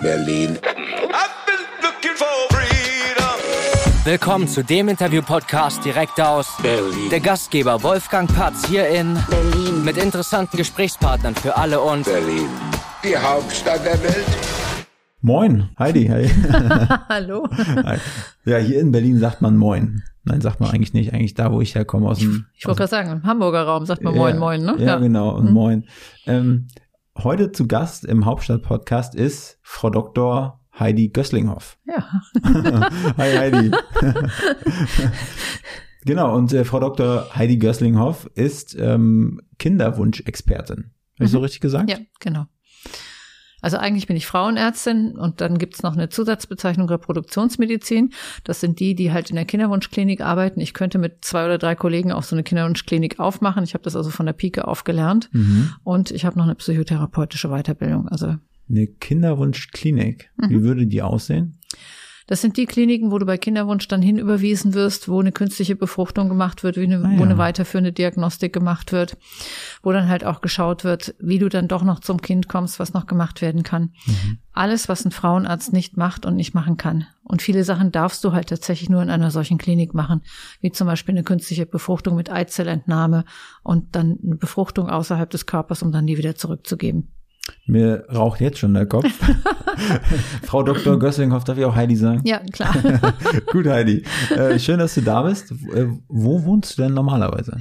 Berlin. Willkommen zu dem Interview-Podcast direkt aus Berlin. Der Gastgeber Wolfgang Patz hier in Berlin. mit interessanten Gesprächspartnern für alle und Berlin. Die Hauptstadt der Welt. Moin, Heidi. Hey. Hallo. Hi. Ja, hier in Berlin sagt man Moin. Nein, sagt man eigentlich nicht. Eigentlich da, wo ich herkomme, aus dem. Ich wollte gerade sagen, im Hamburger Raum sagt man Moin, ja, Moin, ne? Ja, genau. Und Mhm. Moin. Ähm, heute zu Gast im Hauptstadt-Podcast ist Frau Dr. Heidi Gösslinghoff. Ja. Hi, Heidi. genau. Und äh, Frau Dr. Heidi Gösslinghoff ist ähm, Kinderwunschexpertin. Habe ich so richtig gesagt? ja, genau. Also eigentlich bin ich Frauenärztin und dann gibt's noch eine Zusatzbezeichnung Reproduktionsmedizin. Das sind die, die halt in der Kinderwunschklinik arbeiten. Ich könnte mit zwei oder drei Kollegen auch so eine Kinderwunschklinik aufmachen. Ich habe das also von der Pike auf gelernt. Mhm. Und ich habe noch eine psychotherapeutische Weiterbildung. Also Eine Kinderwunschklinik. Mhm. Wie würde die aussehen? Das sind die Kliniken, wo du bei Kinderwunsch dann hinüberwiesen wirst, wo eine künstliche Befruchtung gemacht wird, eine, Ah, ja. wo eine weiterführende Diagnostik gemacht wird, wo dann halt auch geschaut wird, wie du dann doch noch zum Kind kommst, was noch gemacht werden kann. Mhm. Alles, was ein Frauenarzt nicht macht und nicht machen kann. Und viele Sachen darfst du halt tatsächlich nur in einer solchen Klinik machen, wie zum Beispiel eine künstliche Befruchtung mit Eizellentnahme und dann eine Befruchtung außerhalb des Körpers, um dann die wieder zurückzugeben. Mir raucht jetzt schon der Kopf. Frau Dr. Gösslinghoff, darf ich auch Heidi sagen? Ja, klar. Gut, Heidi. Äh, schön, dass du da bist. Äh, wo wohnst du denn normalerweise?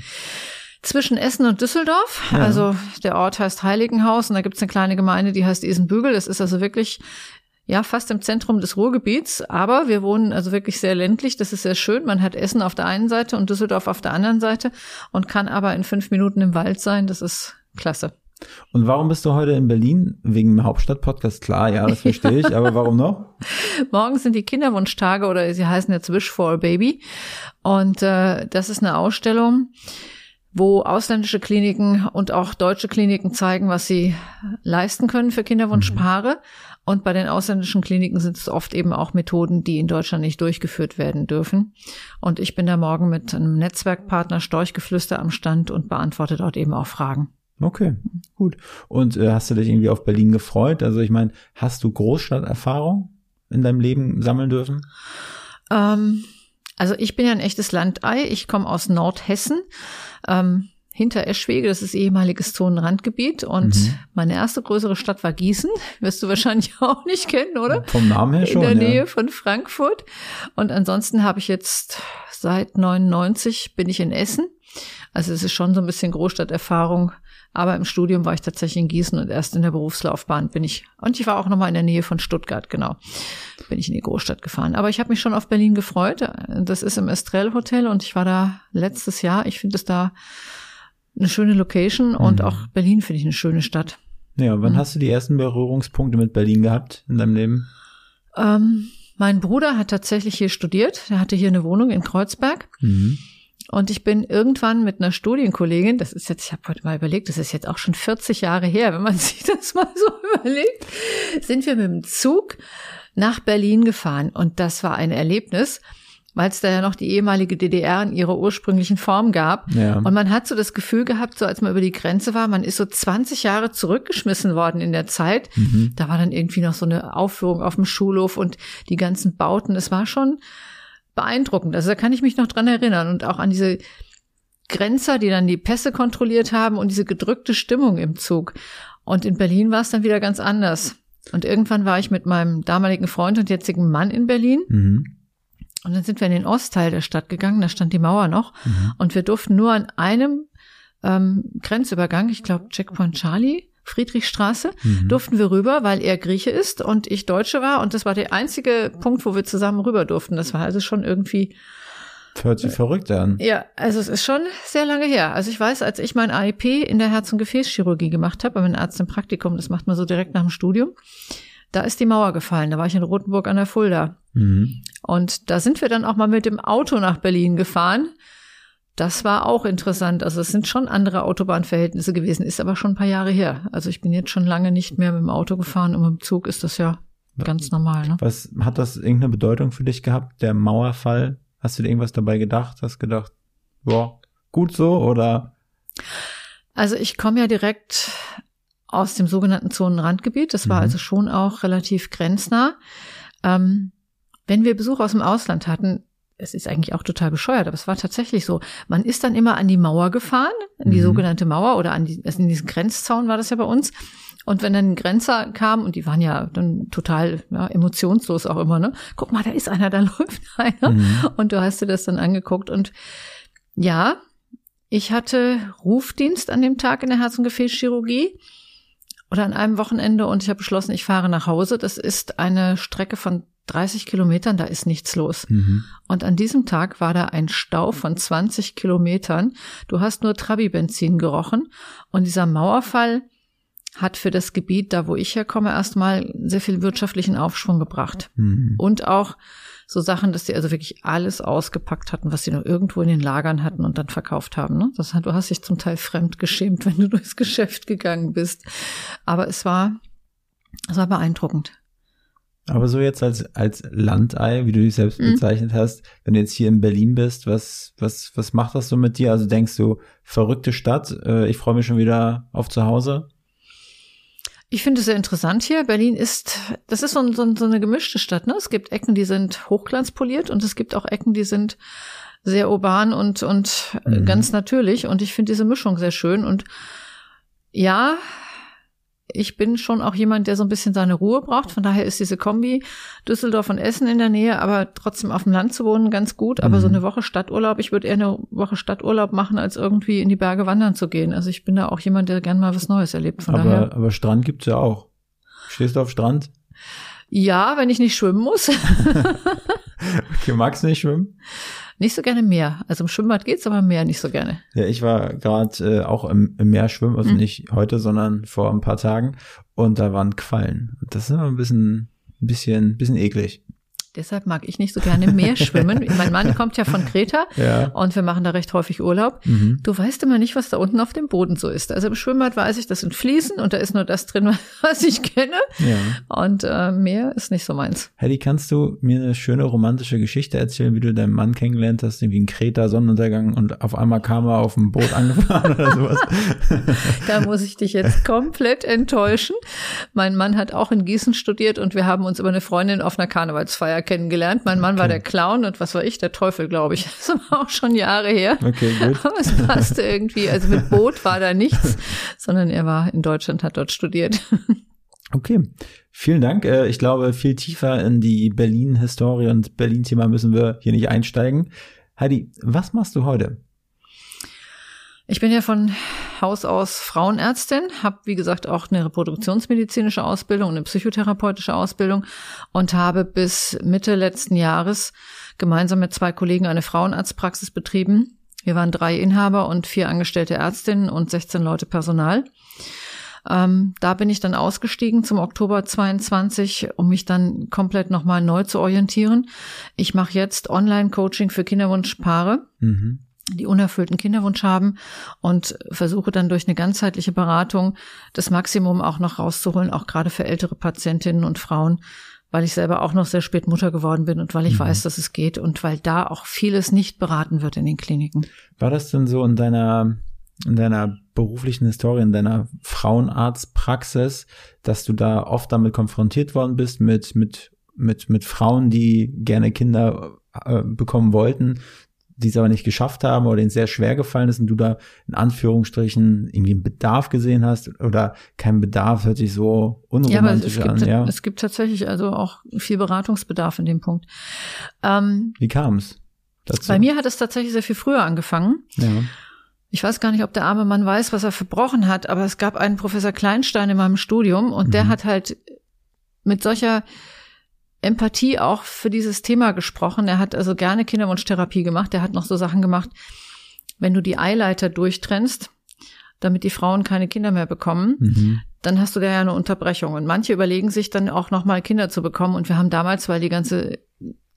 Zwischen Essen und Düsseldorf. Ja. Also der Ort heißt Heiligenhaus und da gibt's eine kleine Gemeinde, die heißt Isenbügel. Das ist also wirklich ja fast im Zentrum des Ruhrgebiets. Aber wir wohnen also wirklich sehr ländlich. Das ist sehr schön. Man hat Essen auf der einen Seite und Düsseldorf auf der anderen Seite und kann aber in fünf Minuten im Wald sein. Das ist klasse. Und warum bist du heute in Berlin? Wegen dem Hauptstadt-Podcast? Klar, ja, das verstehe ich. Aber warum noch? Morgen sind die Kinderwunschtage oder sie heißen jetzt Wish for a Baby. Und äh, das ist eine Ausstellung, wo ausländische Kliniken und auch deutsche Kliniken zeigen, was sie leisten können für Kinderwunschpaare. Und bei den ausländischen Kliniken sind es oft eben auch Methoden, die in Deutschland nicht durchgeführt werden dürfen. Und ich bin da morgen mit einem Netzwerkpartner Storchgeflüster am Stand und beantworte dort eben auch Fragen. Okay, gut. Und äh, hast du dich irgendwie auf Berlin gefreut? Also ich meine, hast du Großstadterfahrung in deinem Leben sammeln dürfen? Ähm, also ich bin ja ein echtes Landei. Ich komme aus Nordhessen. Ähm, hinter Eschwege, das ist ehemaliges Zonenrandgebiet. Und Mhm. meine erste größere Stadt war Gießen. Wirst du wahrscheinlich auch nicht kennen, oder? Vom Namen her schon. In der Nähe ja. von Frankfurt. Und ansonsten habe ich jetzt seit 99 bin ich in Essen. Also es ist schon so ein bisschen Großstadterfahrung. Aber im Studium war ich tatsächlich in Gießen und erst in der Berufslaufbahn bin ich. Und ich war auch nochmal in der Nähe von Stuttgart, genau. Bin ich in die Großstadt gefahren. Aber ich habe mich schon auf Berlin gefreut. Das ist im Estrell Hotel und ich war da letztes Jahr. Ich finde es da eine schöne Location und Mhm. auch Berlin finde ich eine schöne Stadt. Ja, wann Mhm. hast du die ersten Berührungspunkte mit Berlin gehabt in deinem Leben? Ähm, mein Bruder hat tatsächlich hier studiert. Er hatte hier eine Wohnung in Kreuzberg. Mhm. Und ich bin irgendwann mit einer Studienkollegin, das ist jetzt, ich habe heute mal überlegt, das ist jetzt auch schon 40 Jahre her, wenn man sich das mal so überlegt, sind wir mit dem Zug nach Berlin gefahren. Und das war ein Erlebnis, weil es da ja noch die ehemalige DDR in ihrer ursprünglichen Form gab. Ja. Und man hat so das Gefühl gehabt, so als man über die Grenze war, man ist so 20 Jahre zurückgeschmissen worden in der Zeit. Mhm. Da war dann irgendwie noch so eine Aufführung auf dem Schulhof und die ganzen Bauten. Es war schon beeindruckend. Also da kann ich mich noch dran erinnern und auch an diese Grenzer, die dann die Pässe kontrolliert haben und diese gedrückte Stimmung im Zug. Und in Berlin war es dann wieder ganz anders. Und irgendwann war ich mit meinem damaligen Freund und jetzigen Mann in Berlin. Mhm. Und dann sind wir in den Ostteil der Stadt gegangen, da stand die Mauer noch. Mhm. Und wir durften nur an einem ähm, Grenzübergang, ich glaube Checkpoint Charlie, Friedrichstraße, Mhm. durften wir rüber, weil er Grieche ist und ich Deutsche war. Und das war der einzige Punkt, wo wir zusammen rüber durften. Das war also schon irgendwie, Hört sich verrückt an. ja, also es ist schon sehr lange her. Also ich weiß, als ich mein AIP in der Herz- und Gefäßchirurgie gemacht habe, bei meinem Arzt im Praktikum, das macht man so direkt nach dem Studium, da ist die Mauer gefallen. Da war ich in Rothenburg an der Fulda. Mhm. Und da sind wir dann auch mal mit dem Auto nach Berlin gefahren. Das war auch interessant. Also es sind schon andere Autobahnverhältnisse gewesen, ist aber schon ein paar Jahre her. Also ich bin jetzt schon lange nicht mehr mit dem Auto gefahren und mit dem Zug ist das ja ganz normal. Ne? Was hat das irgendeine Bedeutung für dich gehabt, der Mauerfall? Hast du dir irgendwas dabei gedacht? Hast gedacht, boah, gut so oder? Also ich komme ja direkt aus dem sogenannten Zonenrandgebiet. Das war Mhm. also schon auch relativ grenznah. Ähm, wenn wir Besuch aus dem Ausland hatten, es ist eigentlich auch total bescheuert, aber es war tatsächlich so. Man ist dann immer an die Mauer gefahren, an die Mhm. sogenannte Mauer oder an die, also in diesen Grenzzaun war das ja bei uns. Und wenn dann ein Grenzer kam, und die waren ja dann total ja, emotionslos auch immer, ne? Guck mal, da ist einer, da läuft einer. Mhm. Und du hast dir das dann angeguckt. Und ja, ich hatte Rufdienst an dem Tag in der Herz- und Gefäßchirurgie oder an einem Wochenende und ich habe beschlossen, ich fahre nach Hause. Das ist eine Strecke von 30 Kilometern, da ist nichts los. Mhm. Und an diesem Tag war da ein Stau von 20 Kilometern. Du hast nur Trabi-Benzin gerochen. Und dieser Mauerfall hat für das Gebiet, da wo ich herkomme, erstmal sehr viel wirtschaftlichen Aufschwung gebracht. Mhm. Und auch so Sachen, dass die also wirklich alles ausgepackt hatten, was sie noch irgendwo in den Lagern hatten und dann verkauft haben. Ne? Das du hast dich zum Teil fremd geschämt, wenn du durchs Geschäft gegangen bist. Aber es war, es war beeindruckend. Aber so jetzt als, als Landei, wie du dich selbst Mhm. bezeichnet hast, wenn du jetzt hier in Berlin bist, was, was, was macht das so mit dir? Also denkst du, verrückte Stadt, äh, ich freue mich schon wieder auf zu Hause? Ich finde es sehr interessant hier. Berlin ist, das ist so, ein, so, ein, so eine gemischte Stadt. Ne? Es gibt Ecken, die sind hochglanzpoliert und es gibt auch Ecken, die sind sehr urban und, und Mhm. ganz natürlich. Und ich finde diese Mischung sehr schön. Und ja, ich bin schon auch jemand, der so ein bisschen seine Ruhe braucht. Von daher ist diese Kombi Düsseldorf und Essen in der Nähe, aber trotzdem auf dem Land zu wohnen ganz gut. Aber Mhm. so eine Woche Stadturlaub, ich würde eher eine Woche Stadturlaub machen, als irgendwie in die Berge wandern zu gehen. Also ich bin da auch jemand, der gern mal was Neues erlebt. Von daher. Aber, aber Strand gibt's ja auch. Stehst du auf Strand? Ja, wenn ich nicht schwimmen muss. Okay, magst du nicht schwimmen? Nicht so gerne Meer. Also im Schwimmbad geht's, aber Meer nicht so gerne. Ja, ich war gerade äh, auch im, im Meer schwimmen, also Mhm. nicht heute, sondern vor ein paar Tagen. Und da waren Quallen. Das ist immer ein bisschen, ein bisschen, ein bisschen eklig. Deshalb mag ich nicht so gerne im Meer schwimmen. mein Mann kommt ja von Kreta Ja. und wir machen da recht häufig Urlaub. Mhm. Du weißt immer nicht, was da unten auf dem Boden so ist. Also im Schwimmbad weiß ich, das sind Fliesen und da ist nur das drin, was ich kenne. Ja. Und äh, Meer ist nicht so meins. Hedy, kannst du mir eine schöne romantische Geschichte erzählen, wie du deinen Mann kennengelernt hast, irgendwie in Kreta, Sonnenuntergang und auf einmal kam er auf dem Boot angefahren oder sowas? Da muss ich dich jetzt komplett enttäuschen. Mein Mann hat auch in Gießen studiert und wir haben uns über eine Freundin auf einer Karnevalsfeier kennengelernt. Mein Mann war Okay. der Clown und was war ich? Der Teufel, glaube ich. Das war auch schon Jahre her. Okay, gut. Aber es passte irgendwie. Also mit Boot war da nichts, sondern er war in Deutschland, hat dort studiert. Okay, vielen Dank. Äh, Ich glaube, viel tiefer in die Berlin-Historie und Berlin-Thema müssen wir hier nicht einsteigen. Heidi, was machst du heute? Ich bin ja von Haus aus Frauenärztin, habe wie gesagt auch eine reproduktionsmedizinische Ausbildung, eine psychotherapeutische Ausbildung und habe bis Mitte letzten Jahres gemeinsam mit zwei Kollegen eine Frauenarztpraxis betrieben. Wir waren drei Inhaber und vier angestellte Ärztinnen und 16 Leute Personal. Ähm, da bin ich dann ausgestiegen zum Oktober 22, um mich dann komplett nochmal neu zu orientieren. Ich mache jetzt Online-Coaching für Kinderwunschpaare Mhm. Die unerfüllten Kinderwunsch haben und versuche dann durch eine ganzheitliche Beratung das Maximum auch noch rauszuholen, auch gerade für ältere Patientinnen und Frauen, weil ich selber auch noch sehr spät Mutter geworden bin und weil ich Mhm. weiß, dass es geht und weil da auch vieles nicht beraten wird in den Kliniken. War das denn so in deiner, in deiner beruflichen Historie, in deiner Frauenarztpraxis, dass du da oft damit konfrontiert worden bist mit, mit, mit, mit Frauen, die gerne Kinder äh, bekommen wollten, die es aber nicht geschafft haben oder denen sehr schwer gefallen ist und du da in Anführungsstrichen irgendwie einen Bedarf gesehen hast oder kein Bedarf, hört sich so Ja, aber es unromantisch gibt, an, ja? es gibt tatsächlich also auch viel Beratungsbedarf in dem Punkt. Ähm, Wie kam es bei mir hat es tatsächlich sehr viel früher angefangen. Ja. Ich weiß gar nicht, ob der arme Mann weiß, was er verbrochen hat, aber es gab einen Professor Kleinstein in meinem Studium und der Mhm. hat halt mit solcher Empathie auch für dieses Thema gesprochen. Er hat also gerne Kinderwunschtherapie gemacht. Er hat noch so Sachen gemacht, wenn du die Eileiter durchtrennst, damit die Frauen keine Kinder mehr bekommen, Mhm. dann hast du da ja eine Unterbrechung. Und manche überlegen sich dann auch nochmal Kinder zu bekommen. Und wir haben damals, weil die ganze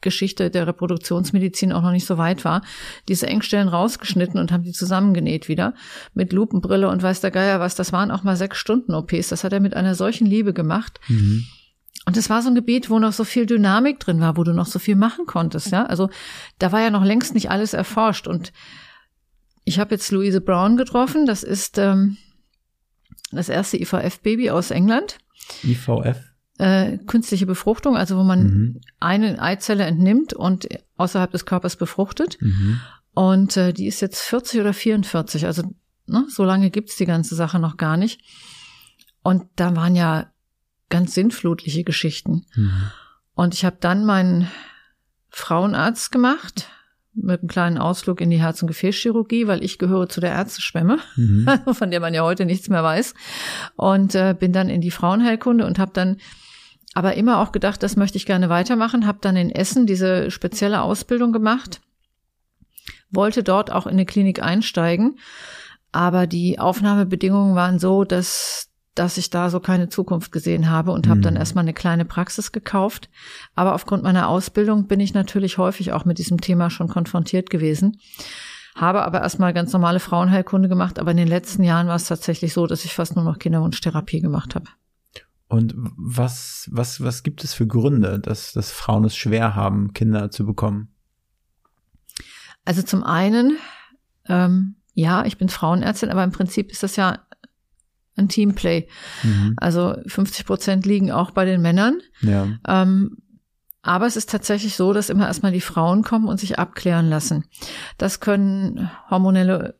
Geschichte der Reproduktionsmedizin auch noch nicht so weit war, diese Engstellen rausgeschnitten und haben die zusammengenäht wieder mit Lupenbrille und weiß der Geier was. Das waren auch mal sechs Stunden OPs. Das hat er mit einer solchen Liebe gemacht. Mhm. Und es war so ein Gebiet, wo noch so viel Dynamik drin war, wo du noch so viel machen konntest, ja. Also da war ja noch längst nicht alles erforscht. Und ich habe jetzt Louise Brown getroffen. Das ist ähm, das erste IVF-Baby aus England. IVF? Äh, künstliche Befruchtung, also wo man Mhm. eine Eizelle entnimmt und außerhalb des Körpers befruchtet. Mhm. Und äh, die ist jetzt 40 oder 44, also ne, so lange gibt's die ganze Sache noch gar nicht. Und da waren ja ganz sinnflutliche Geschichten. Mhm. Und ich habe dann meinen Frauenarzt gemacht mit einem kleinen Ausflug in die Herz- und Gefäßchirurgie, weil ich gehöre zu der Ärzteschwemme, Mhm. von der man ja heute nichts mehr weiß. Und äh, bin dann in die Frauenheilkunde und habe dann aber immer auch gedacht, das möchte ich gerne weitermachen. Habe dann in Essen diese spezielle Ausbildung gemacht, wollte dort auch in eine Klinik einsteigen, aber die Aufnahmebedingungen waren so, dass dass ich da so keine Zukunft gesehen habe und habe Mhm. dann erstmal eine kleine Praxis gekauft. Aber aufgrund meiner Ausbildung bin ich natürlich häufig auch mit diesem Thema schon konfrontiert gewesen. Habe aber erstmal ganz normale Frauenheilkunde gemacht, aber in den letzten Jahren war es tatsächlich so, dass ich fast nur noch Kinderwunschtherapie gemacht habe. Und was, was, was gibt es für Gründe, dass, dass Frauen es schwer haben, Kinder zu bekommen? Also zum einen, ähm, ja, ich bin Frauenärztin, aber im Prinzip ist das ja ein Teamplay. Mhm. Also 50 Prozent liegen auch bei den Männern. Ja. Ähm, aber es ist tatsächlich so, dass immer erstmal die Frauen kommen und sich abklären lassen. Das können hormonelle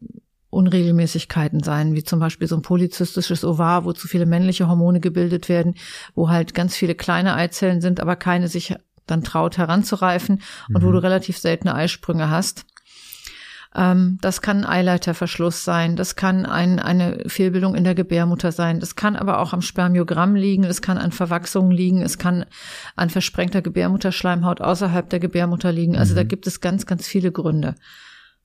Unregelmäßigkeiten sein, wie zum Beispiel so ein polyzystisches Ovar, wo zu viele männliche Hormone gebildet werden, wo halt ganz viele kleine Eizellen sind, aber keine sich dann traut heranzureifen und wo Mhm. du relativ seltene Eisprünge hast. Ähm, das kann ein Eileiterverschluss sein, das kann ein, eine Fehlbildung in der Gebärmutter sein, das kann aber auch am Spermiogramm liegen, es kann an Verwachsungen liegen, es kann an versprengter Gebärmutterschleimhaut außerhalb der Gebärmutter liegen. Also Mhm. da gibt es ganz, ganz viele Gründe.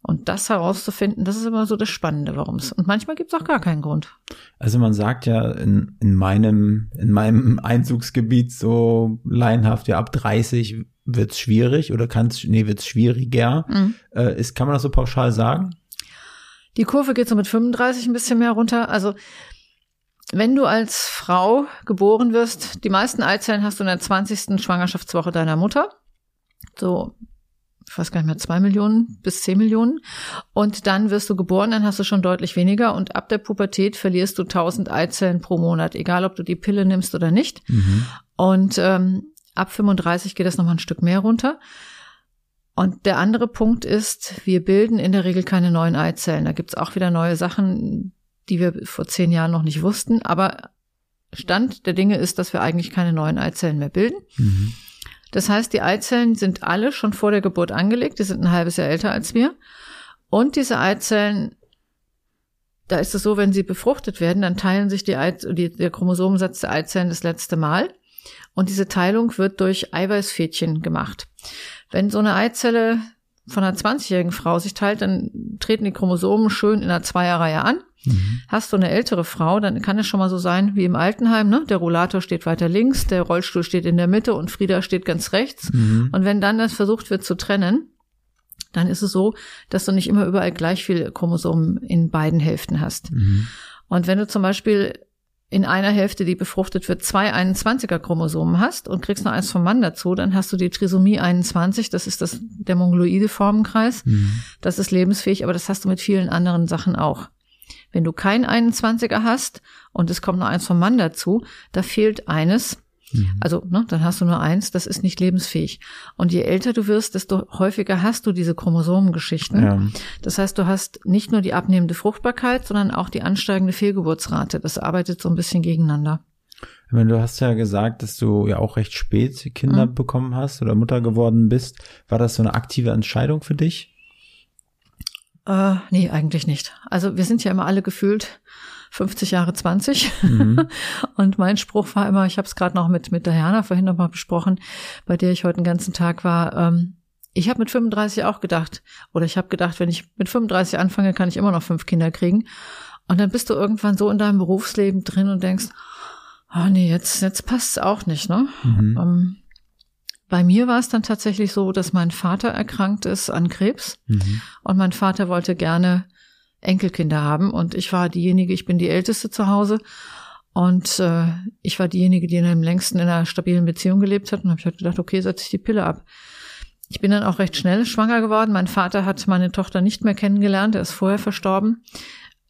Und das herauszufinden, das ist immer so das Spannende, warum es. Und manchmal gibt es auch gar keinen Grund. Also man sagt ja in, in meinem, in meinem Einzugsgebiet so laienhaft, ja, ab 30 wird's schwierig oder kann's, nee, wird's schwieriger. Mhm. Äh, ist, kann man das so pauschal sagen? Die Kurve geht so mit 35 ein bisschen mehr runter. Also wenn du als Frau geboren wirst, die meisten Eizellen hast du in der 20. Schwangerschaftswoche deiner Mutter. So, ich weiß gar nicht mehr, zwei Millionen bis zehn Millionen. Und dann wirst du geboren, dann hast du schon deutlich weniger. Und ab der Pubertät verlierst du 1000 Eizellen pro Monat, egal ob du die Pille nimmst oder nicht. Mhm. Und ähm, ab 35 geht das nochmal ein Stück mehr runter. Und der andere Punkt ist, wir bilden in der Regel keine neuen Eizellen. Da gibt's auch wieder neue Sachen, die wir vor zehn Jahren noch nicht wussten. Aber Stand der Dinge ist, dass wir eigentlich keine neuen Eizellen mehr bilden. Mhm. Das heißt, die Eizellen sind alle schon vor der Geburt angelegt. Die sind ein halbes Jahr älter als wir. Und diese Eizellen, da ist es so, wenn sie befruchtet werden, dann teilen sich die, Eiz die der Chromosomensatz der Eizellen das letzte Mal. Und diese Teilung wird durch Eiweißfädchen gemacht. Wenn so eine Eizelle von einer 20-jährigen Frau sich teilt, dann treten die Chromosomen schön in einer Zweierreihe an. Mhm. Hast du eine ältere Frau, dann kann es schon mal so sein wie im Altenheim, ne? Der Rollator steht weiter links, der Rollstuhl steht in der Mitte und Frieda steht ganz rechts. Mhm. Und wenn dann das versucht wird zu trennen, dann ist es so, dass du nicht immer überall gleich viel Chromosomen in beiden Hälften hast. Mhm. Und wenn du zum Beispiel in einer Hälfte, die befruchtet wird, zwei 21er Chromosomen hast und kriegst noch eins vom Mann dazu, dann hast du die Trisomie 21, das ist das, der mongoloide Formenkreis. Mhm. Das ist lebensfähig, aber das hast du mit vielen anderen Sachen auch. Wenn du kein 21er hast und es kommt noch eins vom Mann dazu, da fehlt eines. Mhm. Also, ne, dann hast du nur eins, das ist nicht lebensfähig. Und je älter du wirst, desto häufiger hast du diese Chromosomengeschichten. Ja. Das heißt, du hast nicht nur die abnehmende Fruchtbarkeit, sondern auch die ansteigende Fehlgeburtsrate. Das arbeitet so ein bisschen gegeneinander. Ich meine, du hast ja gesagt, dass du ja auch recht spät Kinder Mhm. bekommen hast oder Mutter geworden bist. War das so eine aktive Entscheidung für dich? Äh, nee, eigentlich nicht. Also wir sind ja immer alle gefühlt 50 Jahre 20. Mhm. Und mein Spruch war immer, ich habe es gerade noch mit, mit Diana vorhin noch mal besprochen, bei der ich heute den ganzen Tag war, ähm, ich habe mit 35 auch gedacht, oder ich habe gedacht, wenn ich mit 35 anfange, kann ich immer noch fünf Kinder kriegen. Und dann bist du irgendwann so in deinem Berufsleben drin und denkst, ah nee, jetzt, jetzt passt es auch nicht, ne? Mhm. Ähm, bei mir war es dann tatsächlich so, dass mein Vater erkrankt ist an Krebs Mhm. und mein Vater wollte gerne Enkelkinder haben und ich war diejenige, ich bin die Älteste zu Hause und äh, ich war diejenige, die am längsten in einer stabilen Beziehung gelebt hat und habe ich halt gedacht, okay, setze ich die Pille ab. Ich bin dann auch recht schnell schwanger geworden. Mein Vater hat meine Tochter nicht mehr kennengelernt, er ist vorher verstorben.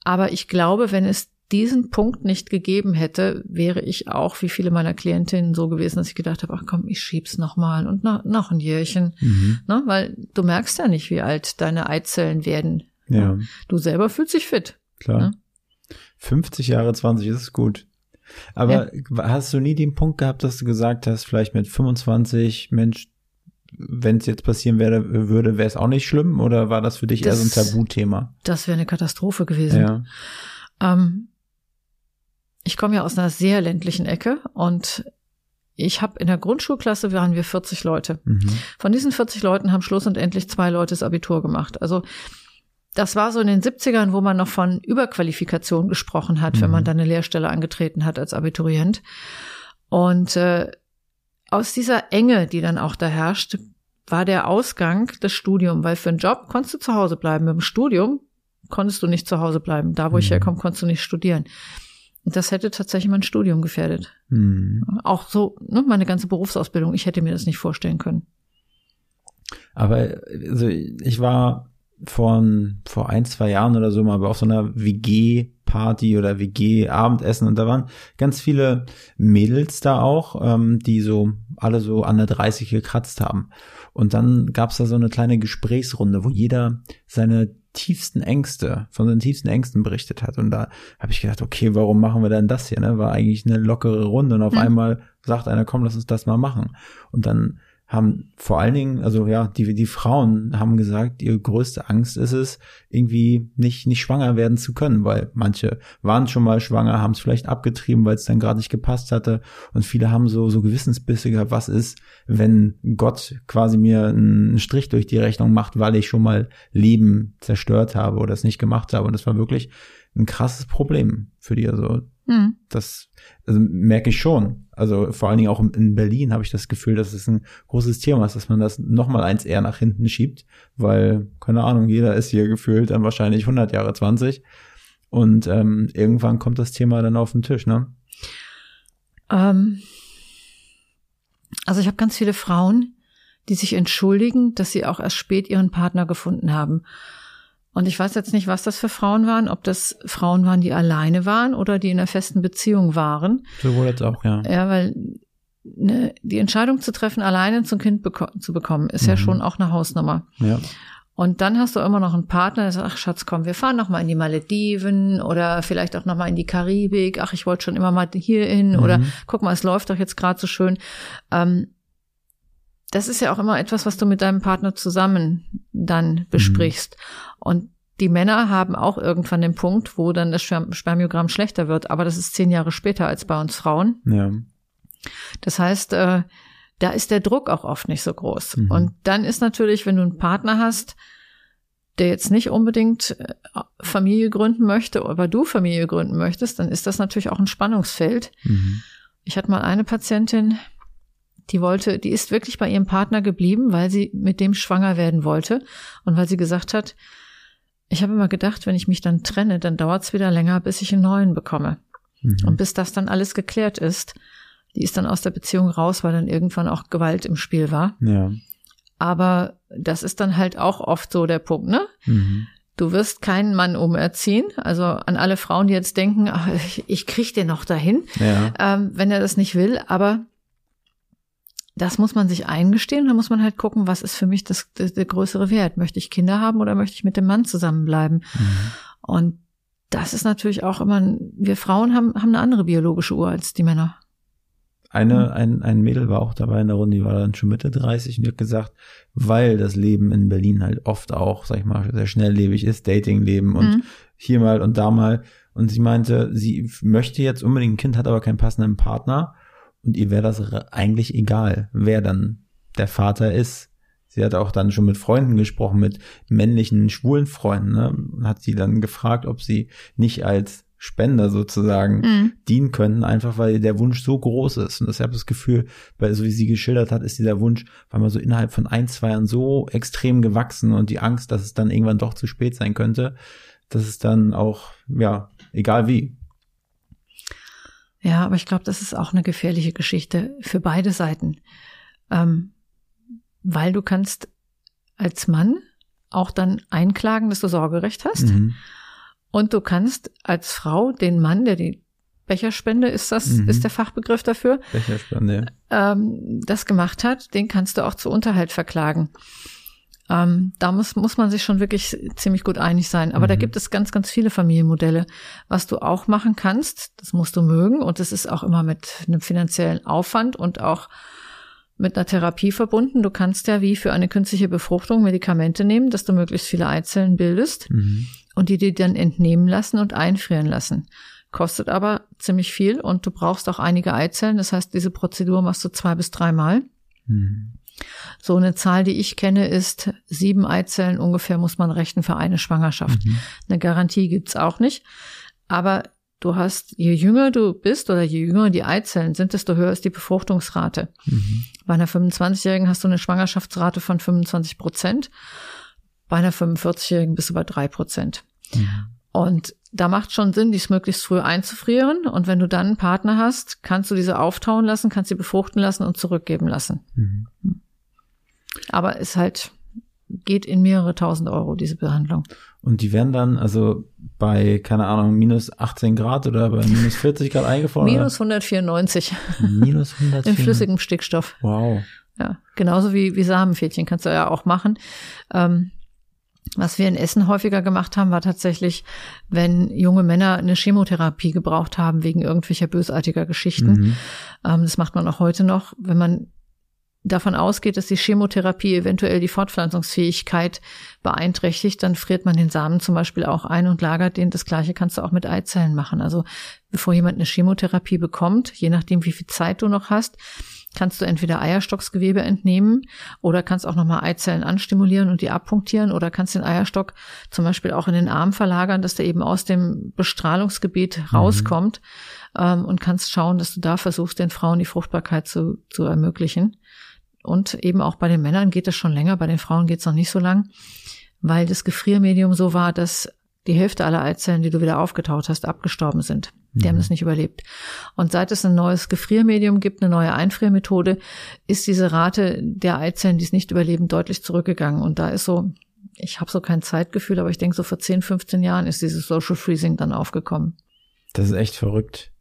Aber ich glaube, wenn es diesen Punkt nicht gegeben hätte, wäre ich auch wie viele meiner Klientinnen so gewesen, dass ich gedacht habe, ach komm, ich schieb's noch mal und noch, noch ein Jährchen, Mhm. ne? weil du merkst ja nicht, wie alt deine Eizellen werden. Ja, Du selber fühlst dich fit. klar. Ja. 50 Jahre, 20 ist gut. Aber hast du nie den Punkt gehabt, dass du gesagt hast, vielleicht mit 25, Mensch, wenn es jetzt passieren werde, würde, wäre es auch nicht schlimm? Oder war das für dich eher so ein Das- Tabuthema? Das wäre eine Katastrophe gewesen. Ja. Ähm, ich komme ja aus einer sehr ländlichen Ecke und ich habe in der Grundschulklasse waren wir 40 Leute. Mhm. Von diesen 40 Leuten haben schluss und endlich zwei Leute das Abitur gemacht. Also das war so in den 70ern, wo man noch von Überqualifikation gesprochen hat, wenn Mhm. man dann eine Lehrstelle angetreten hat als Abiturient. Und äh, aus dieser Enge, die dann auch da herrscht, war der Ausgang das Studium, weil für einen Job konntest du zu Hause bleiben. Mit dem Studium konntest du nicht zu Hause bleiben. Da, wo ich Mhm. herkomme, konntest du nicht studieren. Und das hätte tatsächlich mein Studium gefährdet. Mhm. Auch so, ne, meine ganze Berufsausbildung. Ich hätte mir das nicht vorstellen können. Aber also ich war vor, vor ein, zwei Jahren oder so mal auf so einer WG-Party oder WG-Abendessen und da waren ganz viele Mädels da auch, ähm, die so alle so an der 30 gekratzt haben. Und dann gab's da so eine kleine Gesprächsrunde, wo jeder seine tiefsten Ängste, von seinen tiefsten Ängsten berichtet hat. Und da habe ich gedacht, okay, warum machen wir denn das hier? Ne? War eigentlich eine lockere Runde und auf Mhm. einmal sagt einer, komm, lass uns das mal machen. Und dann haben vor allen Dingen, also ja, die, die Frauen haben gesagt, ihre größte Angst ist es, irgendwie nicht, nicht schwanger werden zu können, weil manche waren schon mal schwanger, haben es vielleicht abgetrieben, weil es dann gerade nicht gepasst hatte. Und viele haben so, so Gewissensbisse gehabt, was ist, wenn Gott quasi mir einen Strich durch die Rechnung macht, weil ich schon mal Leben zerstört habe oder es nicht gemacht habe. Und das war wirklich ein krasses Problem für die. Also Hm. das also merke ich schon. Also vor allen Dingen auch in Berlin habe ich das Gefühl, dass es ein großes Thema ist, dass man das noch mal eins eher nach hinten schiebt, weil keine Ahnung, jeder ist hier gefühlt dann wahrscheinlich 100 Jahre 20 und ähm, irgendwann kommt das Thema dann auf den Tisch, ne? Ähm, also ich habe ganz viele Frauen, die sich entschuldigen, dass sie auch erst spät ihren Partner gefunden haben. Und ich weiß jetzt nicht, was das für Frauen waren, ob das Frauen waren, die alleine waren oder die in einer festen Beziehung waren. Sowohl jetzt auch, ja. Ja, weil ne, die Entscheidung zu treffen, alleine zum Kind beko zu bekommen, ist ja Mhm. schon auch eine Hausnummer. Ja. Und dann hast du immer noch einen Partner, der sagt, ach Schatz, komm, wir fahren noch mal in die Malediven oder vielleicht auch noch mal in die Karibik. Ach, ich wollte schon immer mal hier hin Mhm. oder guck mal, es läuft doch jetzt gerade so schön. Ähm, das ist ja auch immer etwas, was du mit deinem Partner zusammen dann besprichst. Und die Männer haben auch irgendwann den Punkt, wo dann das Sperm Spermiogramm schlechter wird. Aber das ist zehn Jahre später als bei uns Frauen. Ja. Das heißt, äh, da ist der Druck auch oft nicht so groß. Mhm. Und dann ist natürlich, wenn du einen Partner hast, der jetzt nicht unbedingt äh, Familie gründen möchte, aber du Familie gründen möchtest, dann ist das natürlich auch ein Spannungsfeld. Mhm. Ich hatte mal eine Patientin, die wollte, die ist wirklich bei ihrem Partner geblieben, weil sie mit dem schwanger werden wollte und weil sie gesagt hat, ich habe immer gedacht, wenn ich mich dann trenne, dann dauert es wieder länger, bis ich einen neuen bekomme. Mhm. Und bis das dann alles geklärt ist, die ist dann aus der Beziehung raus, weil dann irgendwann auch Gewalt im Spiel war. Ja. Aber das ist dann halt auch oft so der Punkt, ne? Mhm. Du wirst keinen Mann umerziehen. Also an alle Frauen, die jetzt denken, ach, ich, ich krieg den noch dahin, Ja. ähm, wenn er das nicht will. Aber das muss man sich eingestehen. Da muss man halt gucken, was ist für mich das, das, der größere Wert. Möchte ich Kinder haben oder möchte ich mit dem Mann zusammenbleiben? Mhm. Und das ist natürlich auch immer, wir Frauen haben, haben eine andere biologische Uhr als die Männer. Eine, ein, ein Mädel war auch dabei in der Runde, die war dann schon Mitte 30 und die hat gesagt, weil das Leben in Berlin halt oft auch, sag ich mal, sehr schnelllebig ist, Datingleben und Mhm. hier mal und da mal. Und sie meinte, sie möchte jetzt unbedingt ein Kind, hat aber keinen passenden Partner und ihr wäre das eigentlich egal, wer dann der Vater ist. Sie hat auch dann schon mit Freunden gesprochen, mit männlichen, schwulen Freunden, ne? Und hat sie dann gefragt, ob sie nicht als Spender sozusagen Mhm. dienen können, einfach weil der Wunsch so groß ist. Und deshalb das Gefühl, weil so wie sie geschildert hat, ist dieser Wunsch, weil man so innerhalb von ein, zwei Jahren so extrem gewachsen und die Angst, dass es dann irgendwann doch zu spät sein könnte, dass es dann auch, ja, egal wie. Ja, aber ich glaube, das ist auch eine gefährliche Geschichte für beide Seiten. Ähm, weil du kannst als Mann auch dann einklagen, dass du Sorgerecht hast. Mhm. Und du kannst als Frau den Mann, der die Becherspende ist das, Mhm. ist der Fachbegriff dafür, Becherspende. ähm, das gemacht hat, den kannst du auch zu Unterhalt verklagen. Ähm, da muss, muss man sich schon wirklich ziemlich gut einig sein. Aber da Mhm. gibt es ganz, ganz viele Familienmodelle. Was du auch machen kannst, das musst du mögen und das ist auch immer mit einem finanziellen Aufwand und auch mit einer Therapie verbunden. Du kannst ja wie für eine künstliche Befruchtung Medikamente nehmen, dass du möglichst viele Eizellen bildest Mhm. und die dir dann entnehmen lassen und einfrieren lassen. Kostet aber ziemlich viel und du brauchst auch einige Eizellen. Das heißt, diese Prozedur machst du zwei bis dreimal. Mhm. So eine Zahl, die ich kenne, ist sieben Eizellen ungefähr muss man rechnen für eine Schwangerschaft. Mhm. Eine Garantie gibt's auch nicht. Aber du hast, je jünger du bist oder je jünger die Eizellen sind, desto höher ist die Befruchtungsrate. Mhm. Bei einer 25-Jährigen hast du eine Schwangerschaftsrate von 25 Prozent. Bei einer 45-Jährigen bist du bei drei Prozent. Mhm. Und da macht schon Sinn, dies möglichst früh einzufrieren. Und wenn du dann einen Partner hast, kannst du diese auftauen lassen, kannst sie befruchten lassen und zurückgeben lassen. Mhm. Aber es halt geht in mehrere tausend Euro, diese Behandlung. Und die werden dann also bei, keine Ahnung, minus 18 Grad oder bei minus 40 Grad eingefroren? Minus 194 oder? minus 100 in flüssigem Stickstoff. Wow. Ja, genauso wie, wie Samenfädchen kannst du ja auch machen. Ähm, was wir in Essen häufiger gemacht haben, war tatsächlich, wenn junge Männer eine Chemotherapie gebraucht haben wegen irgendwelcher bösartiger Geschichten. Mhm. Ähm, das macht man auch heute noch, wenn man davon ausgeht, dass die Chemotherapie eventuell die Fortpflanzungsfähigkeit beeinträchtigt, dann friert man den Samen zum Beispiel auch ein und lagert den. Das gleiche kannst du auch mit Eizellen machen. Also bevor jemand eine Chemotherapie bekommt, je nachdem, wie viel Zeit du noch hast, kannst du entweder Eierstocksgewebe entnehmen oder kannst auch nochmal Eizellen anstimulieren und die abpunktieren oder kannst den Eierstock zum Beispiel auch in den Arm verlagern, dass der eben aus dem Bestrahlungsgebiet rauskommt ähm, und kannst schauen, dass du da versuchst, den Frauen die Fruchtbarkeit zu, zu ermöglichen. Und eben auch bei den Männern geht das schon länger, bei den Frauen geht es noch nicht so lang, weil das Gefriermedium so war, dass die Hälfte aller Eizellen, die du wieder aufgetaut hast, abgestorben sind. Die haben das nicht überlebt. Und seit es ein neues Gefriermedium gibt, eine neue Einfriermethode, ist diese Rate der Eizellen, die es nicht überleben, deutlich zurückgegangen. Und da ist so, ich habe so kein Zeitgefühl, aber ich denke, so vor 10, 15 Jahren ist dieses Social Freezing dann aufgekommen. Das ist echt verrückt.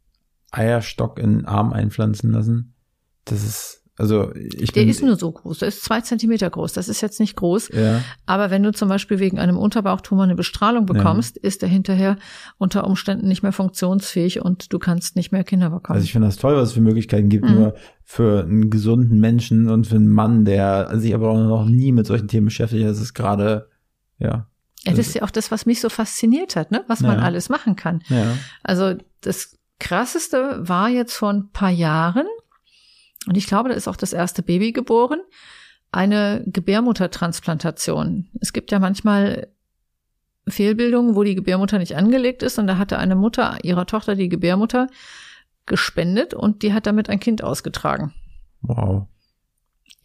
Eierstock in den Arm einpflanzen lassen. Das ist, also ich Der bin, ist nur so groß, der ist zwei Zentimeter groß. Das ist jetzt nicht groß. ja, Aber wenn du zum Beispiel wegen einem Unterbauchtumor eine Bestrahlung bekommst, ist er hinterher unter Umständen nicht mehr funktionsfähig und du kannst nicht mehr Kinder bekommen. also ich finde das toll, was es für Möglichkeiten gibt, Mhm. nur für einen gesunden Menschen und für einen Mann, der sich aber auch noch nie mit solchen Themen beschäftigt, das ist gerade, ja, ja, das ist ja auch das, was mich so fasziniert hat, ne? was man Ja. alles machen kann. ja, Also das Krasseste war jetzt vor ein paar Jahren, und ich glaube, da ist auch das erste Baby geboren, eine Gebärmuttertransplantation. Es gibt ja manchmal Fehlbildungen, wo die Gebärmutter nicht angelegt ist, und da hatte eine Mutter ihrer Tochter die Gebärmutter gespendet und die hat damit ein Kind ausgetragen. wow.